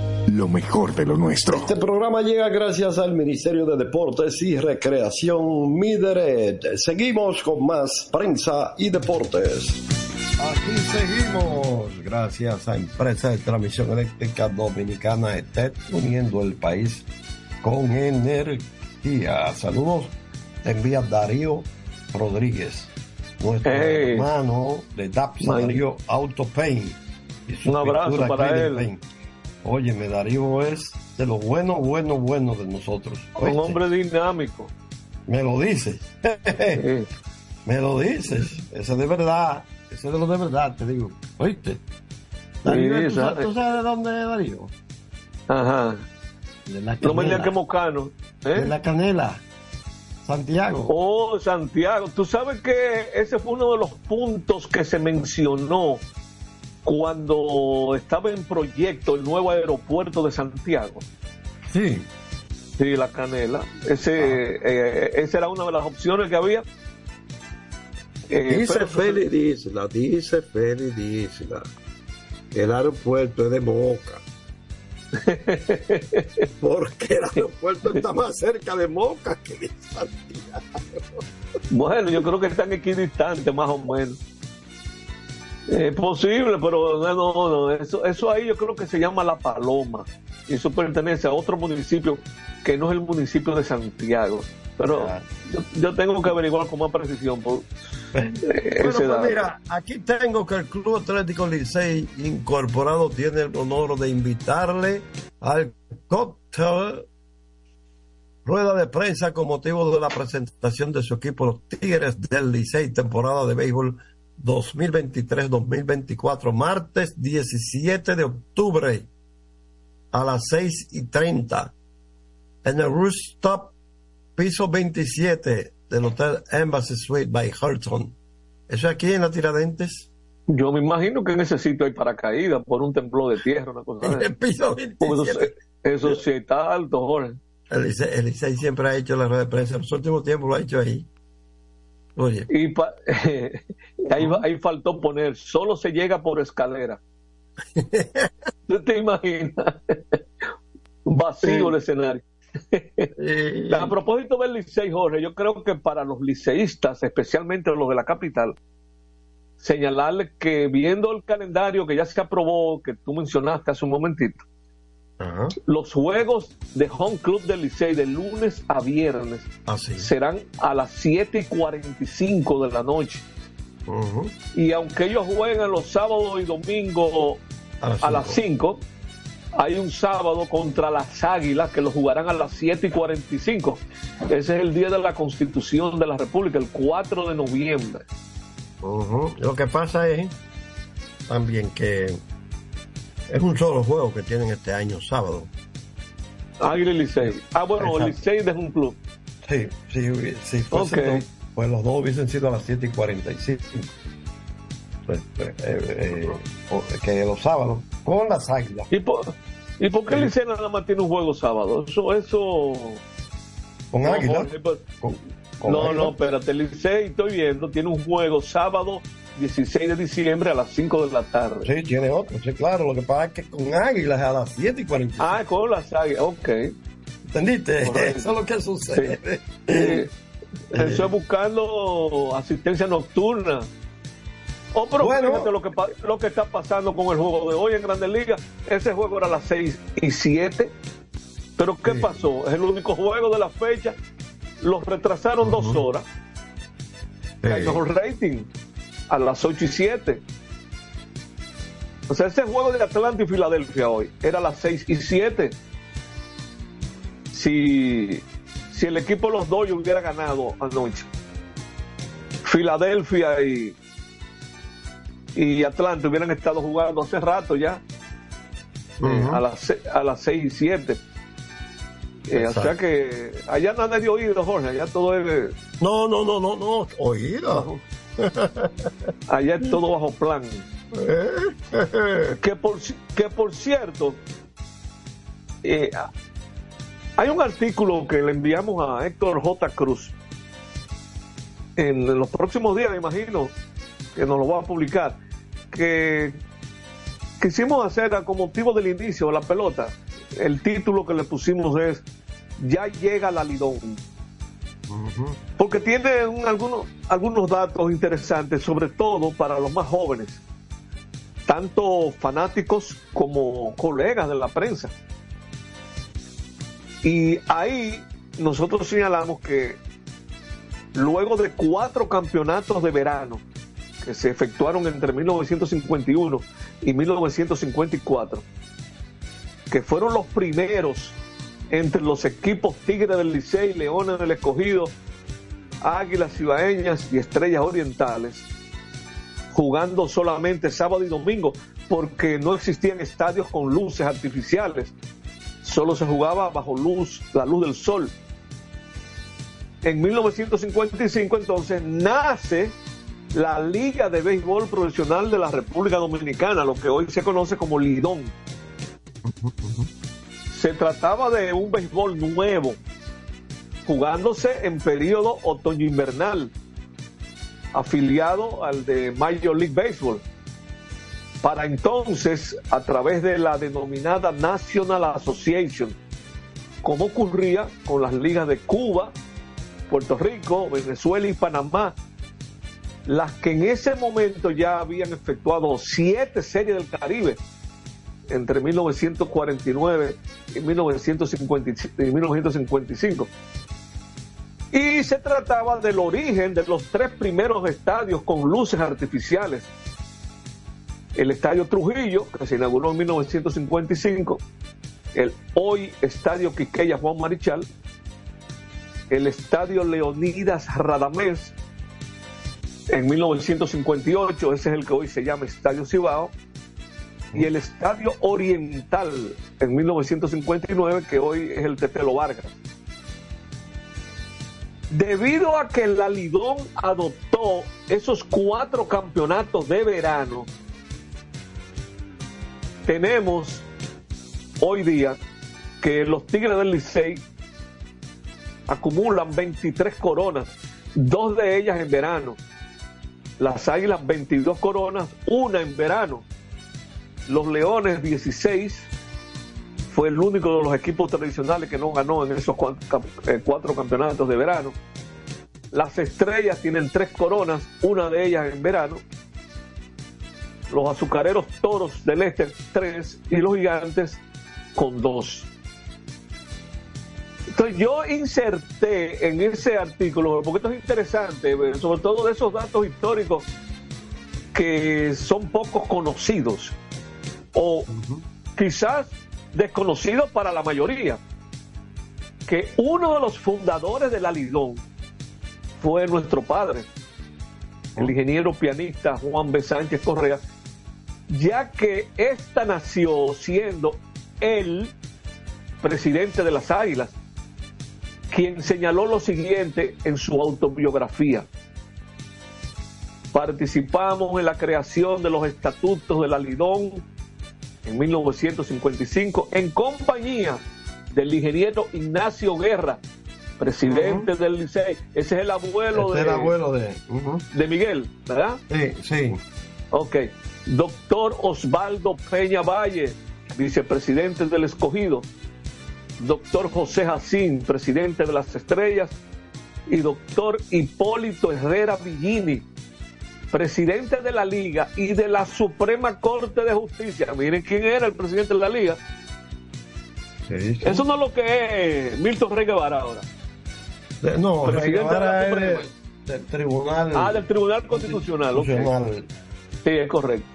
S13: lo mejor de lo nuestro.
S6: Este programa llega gracias al Ministerio de Deportes y Recreación Mideret. Seguimos con más prensa y deportes. Aquí seguimos, gracias a Empresa de Transmisión Eléctrica Dominicana ETED, uniendo el país con energía. Saludos, te envía Darío Rodríguez, nuestro
S7: Hey.
S6: hermano de DAPS. Darío Autopain.
S7: Un abrazo para él.
S6: Paint. Óyeme, Darío es de lo bueno, bueno, bueno de nosotros.
S7: Un hombre dinámico.
S6: Me lo dices. Me lo dices. Eso es de verdad. Eso es de lo de verdad, te digo. ¿Oíste? Darío, ¿tú, sabes, tú sabes de dónde es Darío?
S7: Ajá.
S6: De la
S7: No me digas
S6: canela.
S7: que Mocano. ¿eh?
S6: De la canela. Santiago.
S7: Oh, Santiago. Tú sabes que ese fue uno de los puntos que se mencionó cuando estaba en proyecto el nuevo aeropuerto de Santiago.
S6: Sí.
S7: Sí, la canela. Ese, eh, esa era una de las opciones que había. Eh,
S15: dice
S7: pero-
S15: Félix Dísela, dice Félix Dísela. El aeropuerto es de Moca. Porque el aeropuerto está más cerca de Moca que de Santiago.
S7: Bueno, yo creo que están equidistantes, más o menos. Es posible, pero no, no, no, Eso, eso ahí yo creo que se llama La Paloma. Y eso pertenece a otro municipio que no es el municipio de Santiago. Pero yo, yo tengo que averiguar con más precisión. Por, eh,
S6: Bueno, pues
S7: dato.
S6: mira, aquí tengo que el Club Atlético Licey Incorporado tiene el honor de invitarle al cóctel rueda de prensa con motivo de la presentación de su equipo los Tigres del Licey temporada de béisbol 2023-2024 martes 17 de octubre a las 6 y 30 en el rooftop piso 27 del Hotel Embassy Suite by Hilton. Eso aquí en la Tiradentes.
S7: Yo me imagino que en ese sitio hay paracaídas por un temblor de tierra, una cosa
S6: En
S7: así.
S6: el piso
S7: Porque eso,
S6: 27.
S7: eso sí está alto, Jorge.
S6: El Licey siempre ha hecho la rueda de prensa. En los últimos tiempos lo ha hecho ahí. Oye,
S7: Y pa- ahí, ahí faltó poner, solo se llega por escalera. ¿Tú te imaginas? Vacío el escenario. A propósito del Licey, Jorge, yo creo que para los liceístas, especialmente los de la capital, señalarles que viendo el calendario que ya se aprobó, que tú mencionaste hace un momentito, los juegos de Home Club del Licey de lunes a viernes serán a las 7 y 45 de la noche. Y aunque ellos juegan los sábados y domingos
S6: A las
S7: las 5, hay un sábado contra las Águilas que lo jugarán a las 7 y 45. Ese es el día de la Constitución de la República, el 4 de noviembre.
S6: Lo que pasa es también que es un solo juego que tienen este año, sábado.
S7: Águila y Licey. Ah, bueno, el. Licey es un club.
S6: Sí, sí, hubi- si fuesen
S7: Ok.
S6: dos, pues los dos hubiesen sido a las 7 y 45. Pues, eh, eh, o- que los sábados, con las águilas.
S7: ¿Y por, ¿y por qué Licey nada más tiene un juego sábado? Eso, eso.
S6: Con
S7: No,
S6: águila.
S7: Jorge, pues-
S6: Con- con
S7: no,
S6: águila.
S7: no, espérate, Licey, estoy viendo, tiene un juego sábado 16 de diciembre a las 5 de la tarde.
S6: Sí, tiene otro, sí, claro. Lo que pasa es que con águilas a las 7 y 45.
S7: Ah, con las águilas, ok.
S6: ¿Entendiste?
S7: Correcto.
S6: Eso es lo que sucede.
S7: Eh, Eso es buscando asistencia nocturna. Oh, pero
S6: Bueno.
S7: fíjate lo que, lo que está pasando con el juego de hoy en Grandes Ligas. Ese juego era a las 6 y 7. Pero ¿qué pasó? Es el único juego de la fecha. Los retrasaron dos horas. Cayó el rating a las 8 y 7. O sea, ese juego de Atlanta y Filadelfia hoy era a las 6 y 7. Si, si el equipo de los Dodgers hubiera ganado anoche, Filadelfia y, y Atlanta hubieran estado jugando hace rato ya, eh, a, las, a las 6 y 7. Eh, o sea que allá nada de oído, Jorge, allá todo es.
S6: No, no, no, no, no, oído.
S7: Allá es todo bajo plan. que, por, que por cierto, eh, hay un artículo que le enviamos a Héctor J. Cruz. En los próximos días, me imagino, que nos lo va a publicar, que quisimos hacer con motivo del inicio de la pelota. El título que le pusimos es Ya llega la Lidón. Porque tiene un- algunos, algunos datos interesantes, sobre todo para los más jóvenes, tanto fanáticos como colegas de la prensa. Y ahí nosotros señalamos que luego de cuatro campeonatos de verano que se efectuaron entre 1951 y 1954, que fueron los primeros entre los equipos Tigres del Licey, Leones del Escogido, Águilas Cibaeñas y Estrellas Orientales, jugando solamente sábado y domingo, porque no existían estadios con luces artificiales, solo se jugaba bajo luz, la luz del sol. En 1955 entonces nace la Liga de Béisbol Profesional de la República Dominicana, lo que hoy se conoce como Lidón. Se trataba de un béisbol nuevo, jugándose en periodo otoño-invernal, afiliado al de Major League Baseball. Para entonces, a través de la denominada National Association, como ocurría con las ligas de Cuba, Puerto Rico, Venezuela y Panamá, las que en ese momento ya habían efectuado siete series del Caribe entre 1949 y 1955. y 1955. Y se trataba del origen de los tres primeros estadios con luces artificiales. El Estadio Trujillo, que se inauguró en 1955, el hoy Estadio Quiqueya Juan Marichal, el Estadio Leonidas Radamés, en 1958, ese es el que hoy se llama Estadio Cibao, y el Estadio Oriental en 1959, que hoy es el Tetelo Vargas. Debido a que la Lidón adoptó esos cuatro campeonatos de verano, tenemos hoy día que los Tigres del Licey acumulan 23 coronas, dos de ellas en verano. Las Águilas 22 coronas, una en verano. Los Leones 16 fue el único de los equipos tradicionales que no ganó en esos eh, cuatro campeonatos de verano. Las Estrellas tienen tres coronas, una de ellas en verano. Los Azucareros Toros del Este tres y los Gigantes con dos. Entonces yo inserté en ese artículo, porque esto es interesante, eh, sobre todo de esos datos históricos que son pocos conocidos o quizás desconocidos para la mayoría, que uno de los fundadores de la Lidón fue nuestro padre, el ingeniero pianista Juan B. Sánchez Correa, ya que esta nació siendo el presidente de las Águilas, quien señaló lo siguiente en su autobiografía. Participamos en la creación de los estatutos de la Lidón en 1955 en compañía del ingeniero Ignacio Guerra, presidente del Licey. Ese es el abuelo
S14: Este
S7: de,
S14: el abuelo de
S7: Miguel, ¿verdad?
S14: Sí, sí.
S7: Ok. Doctor Osvaldo Peña Valle, vicepresidente del Escogido. Doctor José Jacín, presidente de las Estrellas. Y doctor Hipólito Herrera Villini, presidente de la Liga y de la Suprema Corte de Justicia. Miren quién era el presidente de la Liga. Eso no es lo que es Milton Rey Guevara ahora.
S14: De- no,
S7: Presidente de la Suprema.
S14: del Tribunal.
S7: Ah, del Tribunal. Constitucional. Sí, es correcto.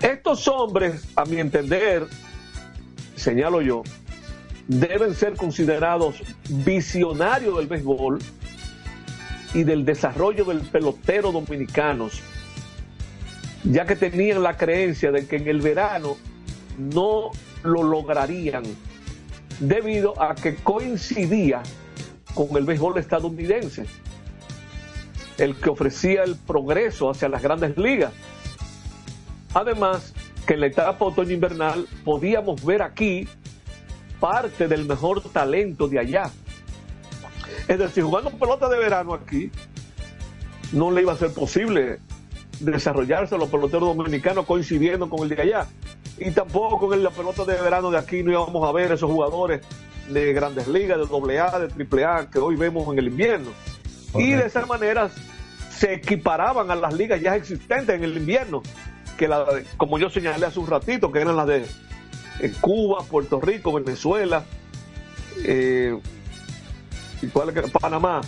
S7: Estos hombres, a mi entender, señalo yo, deben ser considerados visionarios del béisbol y del desarrollo del pelotero dominicanos, ya que tenían la creencia de que en el verano no lo lograrían debido a que coincidía con el béisbol estadounidense, el que ofrecía el progreso hacia las grandes ligas. Además, que en la etapa otoño-invernal podíamos ver aquí parte del mejor talento de allá. Es decir, jugando pelota de verano aquí, no le iba a ser posible desarrollarse a los peloteros dominicanos coincidiendo con el de allá. Y tampoco en la pelota de verano de aquí no íbamos a ver esos jugadores de grandes ligas, de A, de triple A, que hoy vemos en el invierno. Y de esa manera se equiparaban a las ligas ya existentes en el invierno, que la, como yo señalé hace un ratito, que eran las de eh, Cuba, Puerto Rico, Venezuela, eh, Panamá.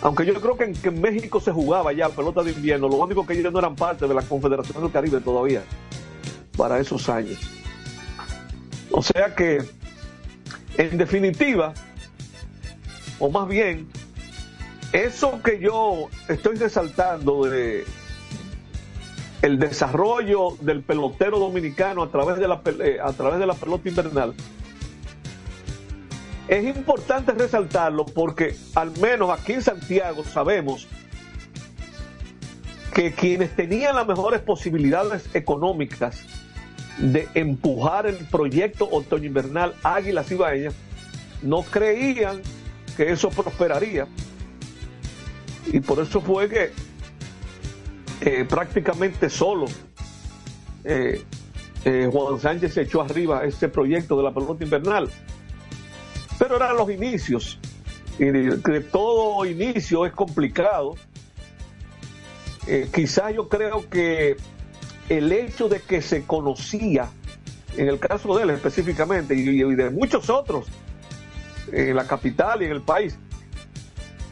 S7: Aunque yo creo que en, que en México se jugaba ya pelota de invierno, lo único que ellos no eran parte de la Confederación del Caribe todavía, para esos años. O sea que, en definitiva, o más bien, eso que yo estoy resaltando de el desarrollo del pelotero dominicano a través de la, eh, a través de la pelota invernal, es importante resaltarlo porque al menos aquí en Santiago sabemos que quienes tenían las mejores posibilidades económicas de empujar el proyecto otoño invernal Águilas Ibaeñas no creían que eso prosperaría y por eso fue que eh, prácticamente solo eh, eh, Juan Sánchez se echó arriba ese proyecto de la pelota invernal. Pero eran los inicios y todo inicio es complicado. Quizás yo creo que el hecho de que se conocía, en el caso de él específicamente, y de muchos otros en la capital y en el país,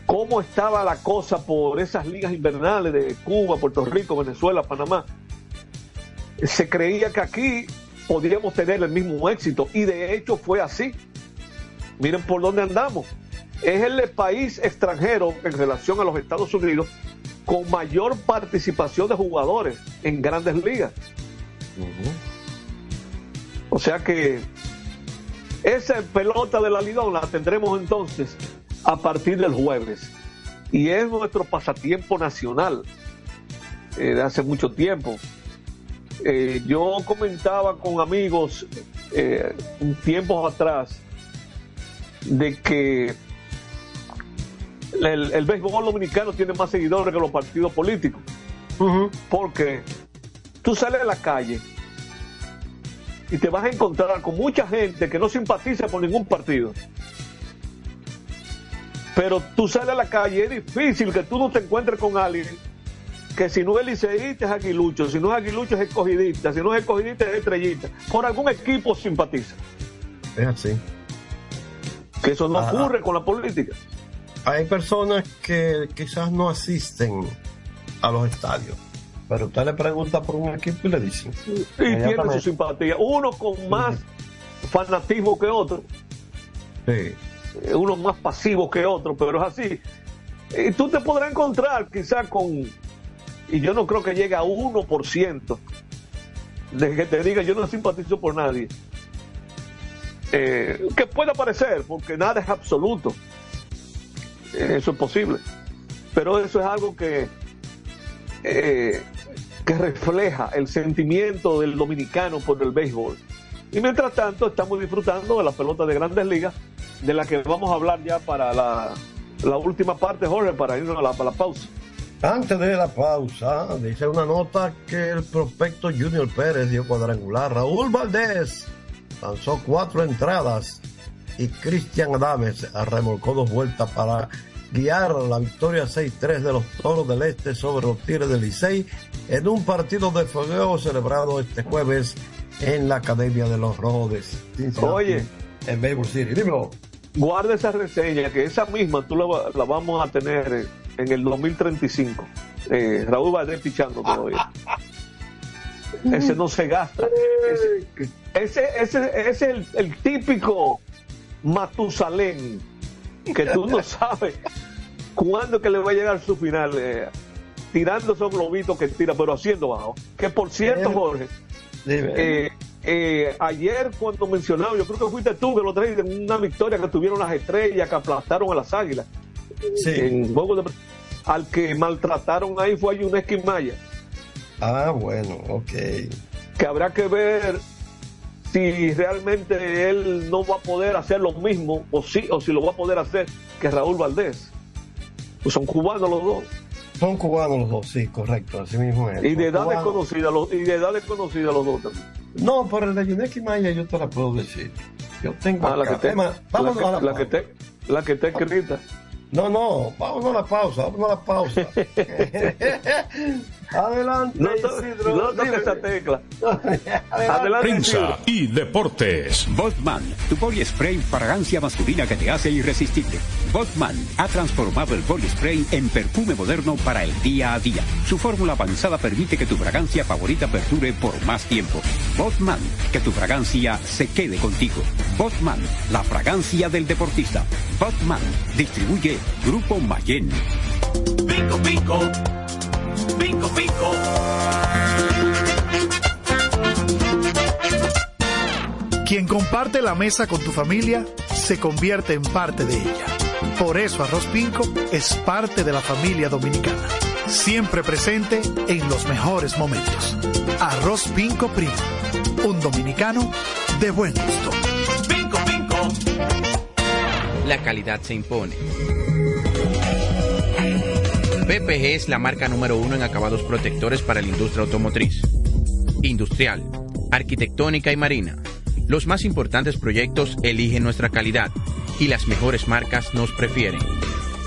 S7: cómo estaba la cosa por esas ligas invernales de Cuba, Puerto Rico, Venezuela, Panamá, se creía que aquí podríamos tener el mismo éxito y de hecho fue así. Miren por dónde andamos. Es el país extranjero en relación a los Estados Unidos con mayor participación de jugadores en grandes ligas. O sea que esa pelota de la Lidón la tendremos entonces a partir del jueves. Y es nuestro pasatiempo nacional eh, de hace mucho tiempo. Eh, yo comentaba con amigos eh, un tiempo atrás de que el, el béisbol dominicano tiene más seguidores que los partidos políticos. Porque tú sales a la calle y te vas a encontrar con mucha gente que no simpatiza por ningún partido. Pero tú sales a la calle, es difícil que tú no te encuentres con alguien que si no es liceísta es aguilucho, si no es aguilucho es escogidista, si no es escogidista es estrellita. Por algún equipo simpatiza.
S14: Es así.
S7: Que eso no
S14: Ah.
S7: ocurre con la política.
S14: Hay personas que quizás no asisten a los estadios, pero usted le pregunta por un equipo y le dicen.
S7: y tiene su simpatía. Uno con más fanatismo que otro,
S14: Sí.
S7: Eh, uno más pasivo que otro, pero es así. Y tú te podrás encontrar quizás con, y yo no creo que llegue a 1% de que te diga yo no simpatizo por nadie. Eh, que puede parecer, porque nada es absoluto. Eh, Eso es posible. Pero eso es algo que, eh, que refleja el sentimiento del dominicano por el béisbol. Y mientras tanto, estamos disfrutando de la pelota de grandes ligas, de la que vamos a hablar ya para la, la última parte, Jorge, para irnos a la, pausa.
S14: Antes de la pausa, dice una nota que el prospecto Junior Pérez dio cuadrangular. Raúl Valdés lanzó cuatro entradas y Cristian Adames remolcó dos vueltas para guiar la victoria 6-3 de los Toros del Este sobre los Tigres del Licey en un partido de fogueo celebrado este jueves en la Academia de los Rojos de Cincinnati,
S7: Oye.
S14: En Baseball City. Dímelo.
S7: Guarda esa reseña, que esa misma tú la, va- la vamos a tener en el 2035. Eh, Raúl Valdés pichando todavía. Ese no se gasta. Ese, ese, ese- ese es el, el típico Matusalén, que tú no sabes cuándo que le va a llegar su final. eh, tirando esos globitos que tira, pero haciendo bajo. Que por cierto, Jorge, eh, eh, ayer cuando mencionaba, yo creo que fuiste tú que lo traíste en una victoria que tuvieron las estrellas, que aplastaron a las águilas. En juego de- al que maltrataron ahí fue a Yuneski Maya.
S6: Ah, bueno, ok.
S7: Que habrá que ver si realmente él no va a poder hacer lo mismo o sí o si lo va a poder hacer que Raúl Valdés. Pues son cubanos los dos.
S6: Son cubanos los dos, sí, correcto, así mismo es.
S7: Y de edad desconocida, los, y de edad desconocida los dos también.
S6: No, por el de Yuneski Maya yo te la puedo decir. Yo tengo
S7: Ah, la que te, la
S6: a la
S7: que, la que te, la que está escrita.
S6: No, no, vámonos a la pausa, vámonos a la pausa. Adelante,
S7: No, to-
S6: Isidro.
S7: no toques esa tecla.
S6: Adelante,
S16: Prensa y deportes.
S17: Botman, tu body spray fragancia masculina que te hace irresistible. Botman ha transformado el body spray en perfume moderno para el día a día. Su fórmula avanzada permite que tu fragancia favorita perdure por más tiempo. Botman, que tu fragancia se quede contigo. Botman, la fragancia del deportista. Botman, distribuye Grupo Mayen.
S18: Pico, pico. Pico, pico.
S19: Quien comparte la mesa con tu familia se convierte en parte de ella. Por eso Arroz Pinco es parte de la familia dominicana. Siempre presente en los mejores momentos. Arroz Pinco Primo. Un dominicano de buen gusto.
S18: Pinco, pinco.
S20: La calidad se impone. PPG es la marca número uno en acabados protectores para la industria automotriz, industrial, arquitectónica y marina. Los más importantes proyectos eligen nuestra calidad y las mejores marcas nos prefieren.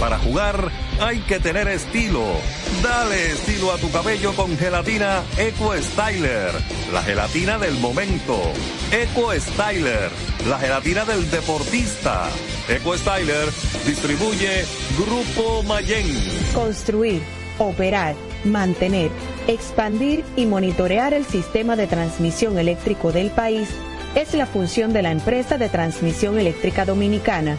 S9: Para jugar hay que tener estilo. Dale estilo a tu cabello con gelatina Eco Styler, la gelatina del momento. Eco Styler, la gelatina del deportista. Eco Styler distribuye Grupo Mayen.
S10: Construir, operar, mantener, expandir y monitorear el sistema de transmisión eléctrico del país es la función de la empresa de transmisión eléctrica dominicana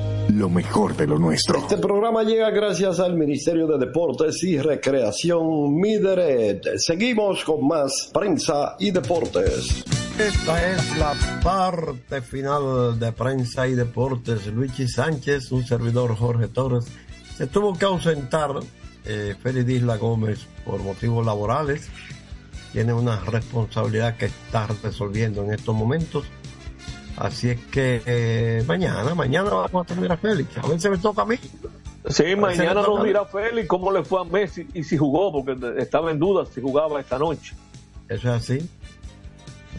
S13: lo mejor de lo nuestro.
S6: Este programa llega gracias al Ministerio de Deportes y Recreación Mideret. Seguimos con más prensa y deportes. Esta es la parte final de prensa y deportes. Luigi Sánchez, un servidor Jorge Torres, se tuvo que ausentar eh, Félix Isla Gómez por motivos laborales. Tiene una responsabilidad que está resolviendo en estos momentos. Así es que eh, mañana, mañana vamos a tener a Félix. A ver si me toca a mí.
S7: Sí,
S6: A
S7: mañana nos dirá Félix cómo le fue a Messi y si jugó, porque estaba en duda si jugaba esta noche.
S6: Eso es así.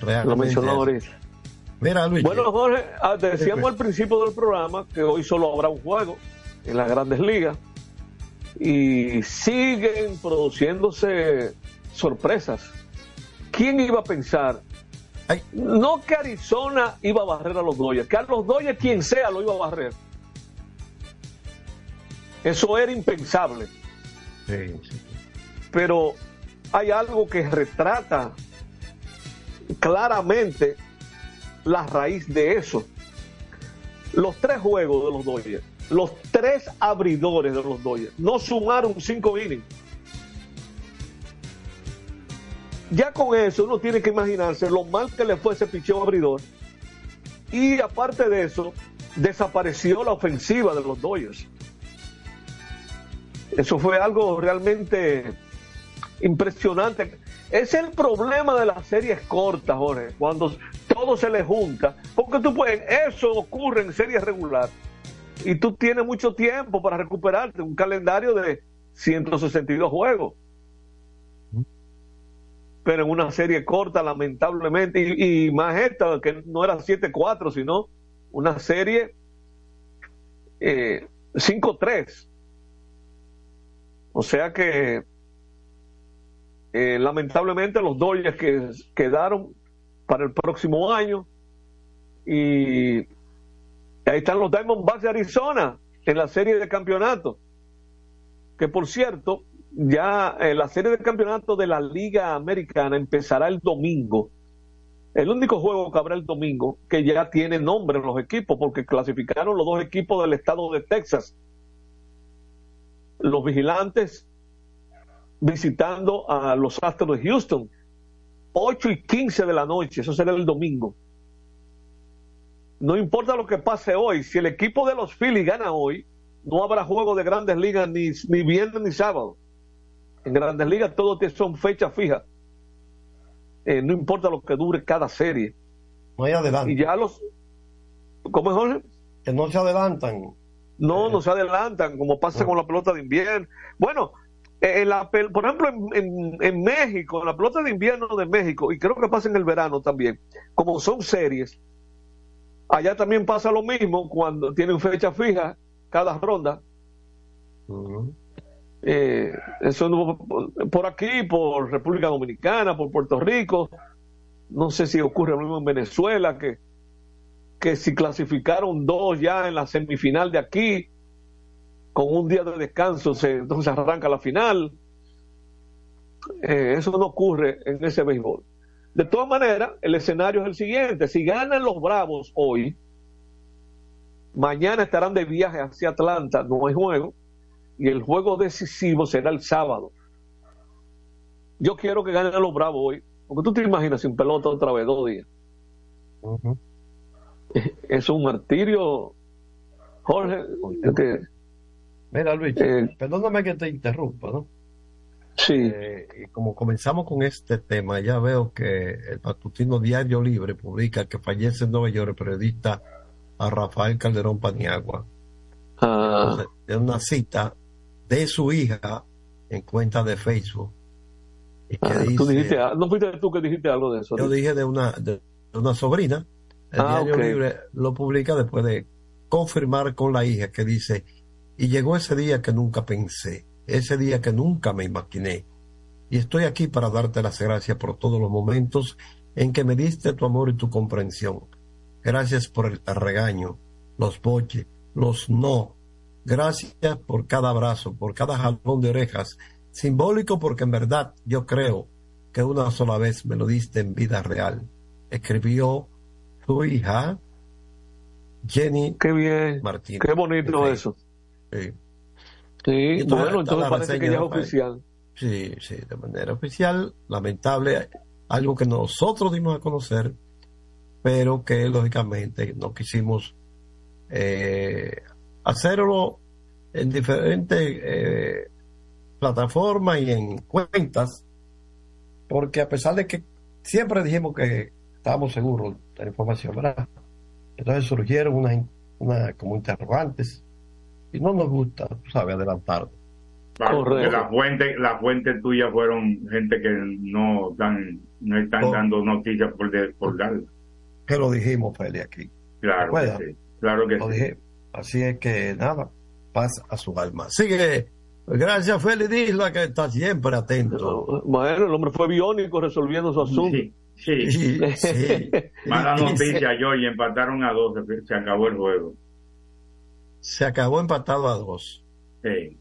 S7: Lo
S6: Realmente
S7: mencionó
S6: es.
S7: ahorita.
S6: Mira, Luis.
S7: Bueno, Jorge, ah, decíamos al principio del programa que hoy solo habrá un juego en las grandes ligas y siguen produciéndose sorpresas. ¿Quién iba a pensar? No que Arizona iba a barrer a los Dodgers, que a los Dodgers quien sea lo iba a barrer. Eso era impensable. Pero hay algo que retrata claramente la raíz de eso. Los tres juegos de los Dodgers, los tres abridores de los Dodgers, no sumaron cinco innings. Ya con eso uno tiene que imaginarse lo mal que le fue ese picheo abridor. Y aparte de eso, desapareció la ofensiva de los Dodgers. Eso fue algo realmente impresionante. Es el problema de las series cortas, Jorge, cuando todo se le junta. Porque tú puedes, eso ocurre en series regular. Y tú tienes mucho tiempo para recuperarte, un calendario de 162 juegos pero en una serie corta, lamentablemente, y, más esta, que no era 7-4, sino una serie eh, 5-3. O sea que, eh, lamentablemente, los Dodgers que quedaron para el próximo año, y ahí están los Diamondbacks de Arizona en la serie de campeonato, que por cierto, ya eh, la serie de campeonato de la Liga Americana empezará el domingo. El único juego que habrá el domingo que ya tiene nombre en los equipos, porque clasificaron los dos equipos del estado de Texas. Los vigilantes visitando a los Astros de Houston. 8 y 15 de la noche, eso será el domingo. No importa lo que pase hoy, si el equipo de los Phillies gana hoy, no habrá juego de grandes ligas ni, ni viernes ni sábado. En grandes ligas todo son fechas fijas. Eh, no importa lo que dure cada serie.
S6: No hay adelante.
S7: Y ya los. ¿Cómo es, Jorge?
S6: Que no se adelantan.
S7: No, no se adelantan, como pasa con la pelota de invierno. Bueno, eh, en la, por ejemplo, en, en, México, en la pelota de invierno de México, y creo que pasa en el verano también, como son series, allá también pasa lo mismo cuando tienen fecha fija cada ronda. Eh, eso por aquí, por República Dominicana, por Puerto Rico, no sé si ocurre lo mismo en Venezuela, que, que si clasificaron dos ya en la semifinal de aquí, con un día de descanso, se, entonces arranca la final. Eh, eso no ocurre en ese béisbol. De todas maneras, el escenario es el siguiente. Si ganan los Bravos hoy, mañana estarán de viaje hacia Atlanta, no hay juego y el juego decisivo será el sábado. Yo quiero que ganen los Bravos hoy, porque tú te imaginas sin pelota otra vez dos días. Es un martirio, Jorge.
S6: Mira, Luis, eh, perdóname que te interrumpa, ¿no?
S7: Sí.
S6: Eh, como comenzamos con este tema, ya veo que el matutino Diario Libre publica que fallece en Nueva York el periodista a Rafael Calderón Paniagua.
S7: Ah.
S6: es una cita de su hija en cuenta de Facebook.
S7: Y que dice, ¿tú dijiste, ¿No fuiste tú que dijiste algo de eso?
S6: Yo dije de una, de una sobrina. El
S7: ah,
S6: Diario Libre lo publica después de confirmar con la hija que dice, y llegó ese día que nunca pensé, ese día que nunca me imaginé. Y estoy aquí para darte las gracias por todos los momentos en que me diste tu amor y tu comprensión. Gracias por el regaño, los boches, los no, Gracias por cada abrazo, por cada jalón de orejas. Simbólico porque en verdad yo creo que una sola vez me lo diste en vida real. Escribió su hija Jenny
S7: Qué bien.
S6: Martínez.
S7: Qué bonito eso.
S6: Sí.
S7: Sí, bueno, entonces parece que ya es oficial.
S6: Sí, sí, de manera oficial. Lamentable, algo que nosotros dimos a conocer, pero que lógicamente no quisimos eh, hacerlo en diferentes eh, plataformas y en cuentas, porque a pesar de que siempre dijimos que estábamos seguros de la información, ¿verdad? Entonces surgieron unas una, como interrogantes y no nos gusta, tú sabes, adelantar.
S8: la fuente, la fuente tuya fueron gente que no dan, no están dando noticias por, de, por dar.
S6: Que lo dijimos, Feli, aquí.
S8: Claro que sí. Claro que
S6: lo
S8: sí.
S6: Dije, Así es que nada, paz a su alma. Sigue
S14: Gracias, Félix Isla, que está siempre atento.
S7: Bueno, el hombre fue biónico resolviendo su asunto.
S8: Sí, sí.
S14: sí.
S8: Mala noticia, George, empataron a dos, se- acabó el juego.
S14: Se acabó empatado a dos.
S8: Sí.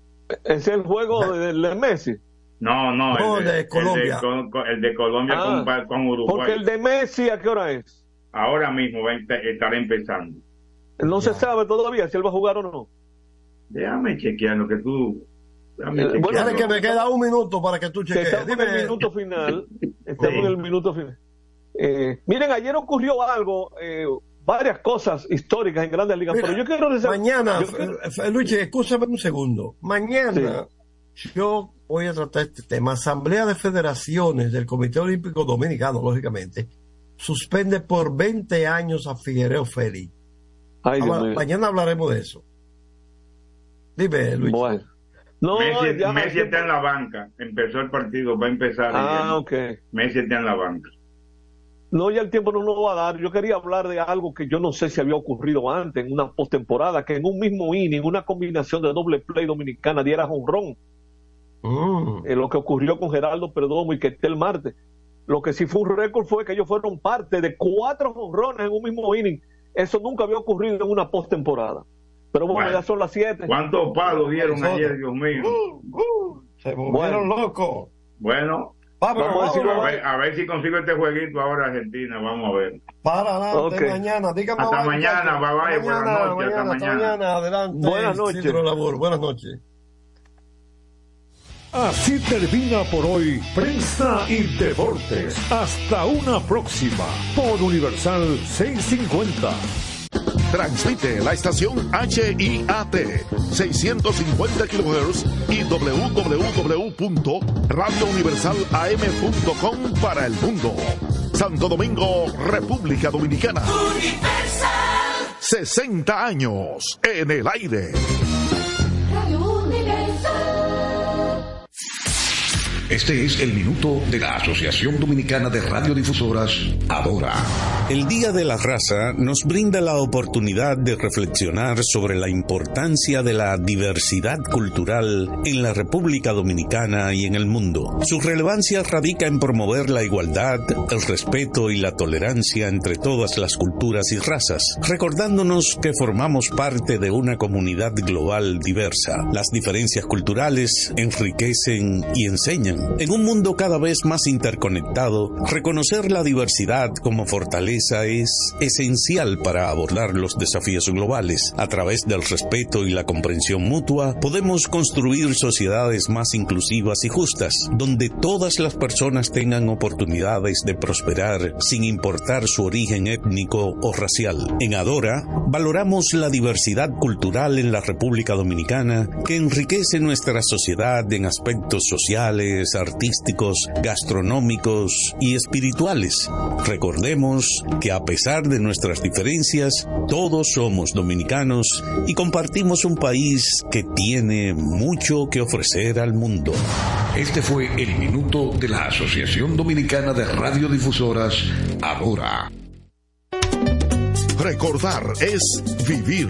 S7: Es el juego de, de Messi.
S8: No, no,
S14: No,
S8: el,
S14: de Colombia.
S8: El de, con- con- el de Colombia
S7: Ah,
S8: con, Uruguay.
S7: Porque el de Messi, ¿a qué hora es?
S8: Ahora mismo va a estar empezando.
S7: No se sabe todavía si él va a jugar o no.
S8: Déjame chequear lo que tú. Déjame
S7: Eh, bueno,
S14: que me queda un minuto para que tú
S7: Que
S14: cheques.
S7: estamos en el
S14: Dime,
S7: minuto final. Estamos
S8: Sí.
S7: en el minuto final. Eh, miren, ayer ocurrió algo, eh, varias cosas históricas en Grandes Ligas,
S14: Mira,
S7: pero yo quiero decir-
S14: mañana,
S7: yo quiero-
S14: Luchi, escúchame un segundo. Mañana yo voy a tratar este tema. Asamblea de Federaciones del Comité Olímpico Dominicano, lógicamente, suspende por 20 años a Figuereo Félix.
S7: Ay, Dios
S14: mañana hablaremos de eso. Dime, Luis.
S7: Bueno. No,
S8: Messi,
S7: ya-
S8: Messi está en la banca. Empezó el partido, va a empezar.
S7: Ah, ok.
S8: Messi está en la banca.
S7: No, ya el tiempo no nos va a dar. Yo quería hablar de algo que yo no sé si había ocurrido antes, en una postemporada, que en un mismo inning, una combinación de doble play dominicana diera jonrón.
S14: Mm.
S7: Eh, lo que ocurrió con Geraldo Perdomo y Ketel Marte. Lo que sí fue un récord fue que ellos fueron parte de cuatro jonrones en un mismo inning. Eso nunca había ocurrido en una postemporada. Pero bueno,
S8: Bueno.
S7: ya son las siete.
S8: ¿Cuántos palos dieron ayer, Dios mío?
S14: Se volvieron
S7: Bueno.
S14: locos.
S8: Bueno,
S14: Vámonos,
S7: Vamos a decir
S14: vámonos.
S8: a ver, a ver si consigo este jueguito ahora Argentina. Vamos a ver.
S14: Para adelante
S7: Ok.
S14: mañana. Dígame
S8: Hasta
S14: bye,
S8: mañana, bye, bye, buenas
S14: Mañana,
S8: noches, hasta
S14: mañana, hasta
S8: mañana.
S14: mañana. Adelante.
S7: Buenas noches.
S14: Buenas noches.
S5: Así termina por hoy Prensa y Deportes. Hasta una próxima por Universal 650.
S3: Transmite la estación HIAT 650 kHz y www.radiouniversalam.com para el mundo. Santo Domingo, República Dominicana. 60 años en el aire.
S21: Este es el minuto de la Asociación Dominicana de Radiodifusoras, Adora.
S22: El Día de la Raza nos brinda la oportunidad de reflexionar sobre la importancia de la diversidad cultural en la República Dominicana y en el mundo. Su relevancia radica en promover la igualdad, el respeto y la tolerancia entre todas las culturas y razas, recordándonos que formamos parte de una comunidad global diversa. Las diferencias culturales enriquecen y enseñan. En un mundo cada vez más interconectado, reconocer la diversidad como fortaleza es esencial para abordar los desafíos globales. A través del respeto y la comprensión mutua, podemos construir sociedades más inclusivas y justas, donde todas las personas tengan oportunidades de prosperar sin importar su origen étnico o racial. En Adora, valoramos la diversidad cultural en la República Dominicana que enriquece nuestra sociedad en aspectos sociales, artísticos, gastronómicos y espirituales. Recordemos que a pesar de nuestras diferencias, todos somos dominicanos y compartimos un país que tiene mucho que ofrecer al mundo.
S21: Este fue el minuto de la Asociación Dominicana de Radiodifusoras, Adora.
S3: Recordar es vivir.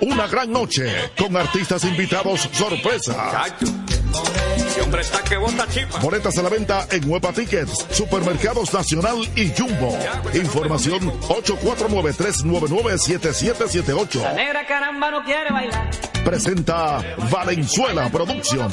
S3: Una gran noche con artistas invitados sorpresa.
S9: hombre está que bota chipa.
S3: Boletas a la venta en Huepa Tickets, Supermercados Nacional y Jumbo. Información 849-399-7778.
S12: La negra caramba no quiere bailar.
S3: Presenta Valenzuela Productions.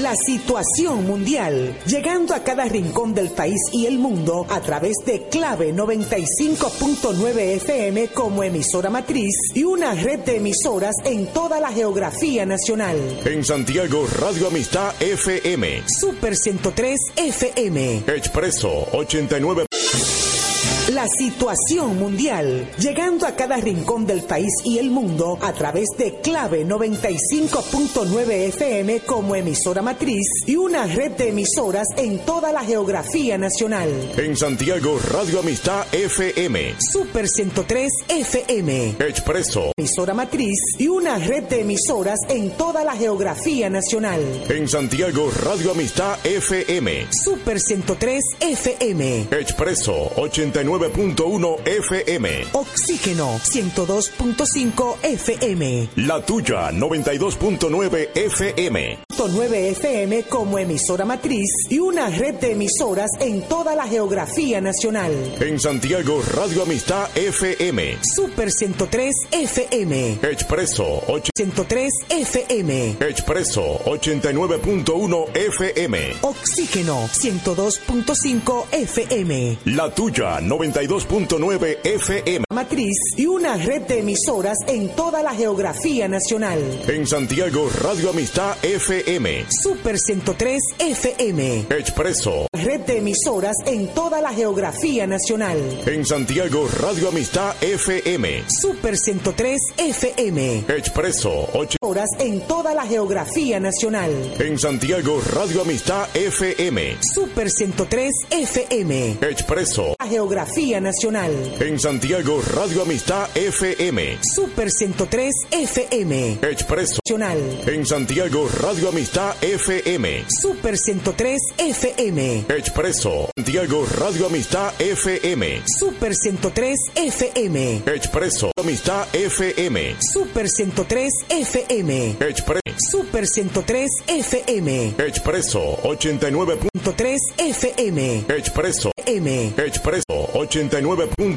S23: La situación mundial, llegando a cada rincón del país y el mundo a través de Clave 95.9 FM como emisora matriz y una red de emisoras en toda la geografía nacional.
S24: En Santiago, Radio Amistad FM.
S23: Super 103 FM.
S24: Expreso 89.
S23: La situación mundial, llegando a cada rincón del país y el mundo a través de Clave 95.9 FM como emisora matriz y una red de emisoras en toda la geografía nacional.
S24: En Santiago, Radio Amistad FM.
S23: Super 103 FM.
S24: Expreso.
S23: Emisora matriz y una red de emisoras en toda la geografía nacional.
S24: En Santiago, Radio Amistad FM.
S23: Super 103 FM.
S24: Expreso 89.1 FM.
S23: Oxígeno 102.5 FM.
S24: La tuya 92.9 FM.
S23: 9 FM como emisora matriz y una red de emisoras en toda la geografía nacional.
S24: En Santiago, Radio Amistad FM.
S23: Super 103 FM.
S24: Expreso
S23: 103 FM.
S24: Expreso 89.1 FM.
S23: Oxígeno 102.5 FM.
S24: La tuya 92.9 FM.
S23: Matriz y una red de emisoras en toda la geografía nacional.
S24: En Santiago, Radio Amistad FM.
S23: Super 103 FM.
S24: Expreso.
S23: Red de emisoras en toda la geografía nacional.
S24: En Santiago, Radio Amistad FM.
S23: Super 103 FM.
S24: Expreso 8
S23: horas en toda la geografía nacional.
S24: En Santiago, Radio Amistad FM.
S23: Super 103 FM.
S24: Expreso.
S23: La geografía nacional.
S24: En Santiago, Radio Amistad FM.
S23: Super 103 FM.
S24: Expreso.
S23: Nacional.
S24: En Santiago, Radio Amistad FM.
S23: Super 103 FM.
S24: Expreso. Santiago, Radio Amistad FM.
S23: Super 103 FM.
S24: Expreso. Amistad FM.
S23: Super 103 FM.
S24: Expreso.
S23: Super 103 FM.
S24: Expreso 89.3
S23: FM.
S24: Expreso
S23: M.
S24: Expreso 89.1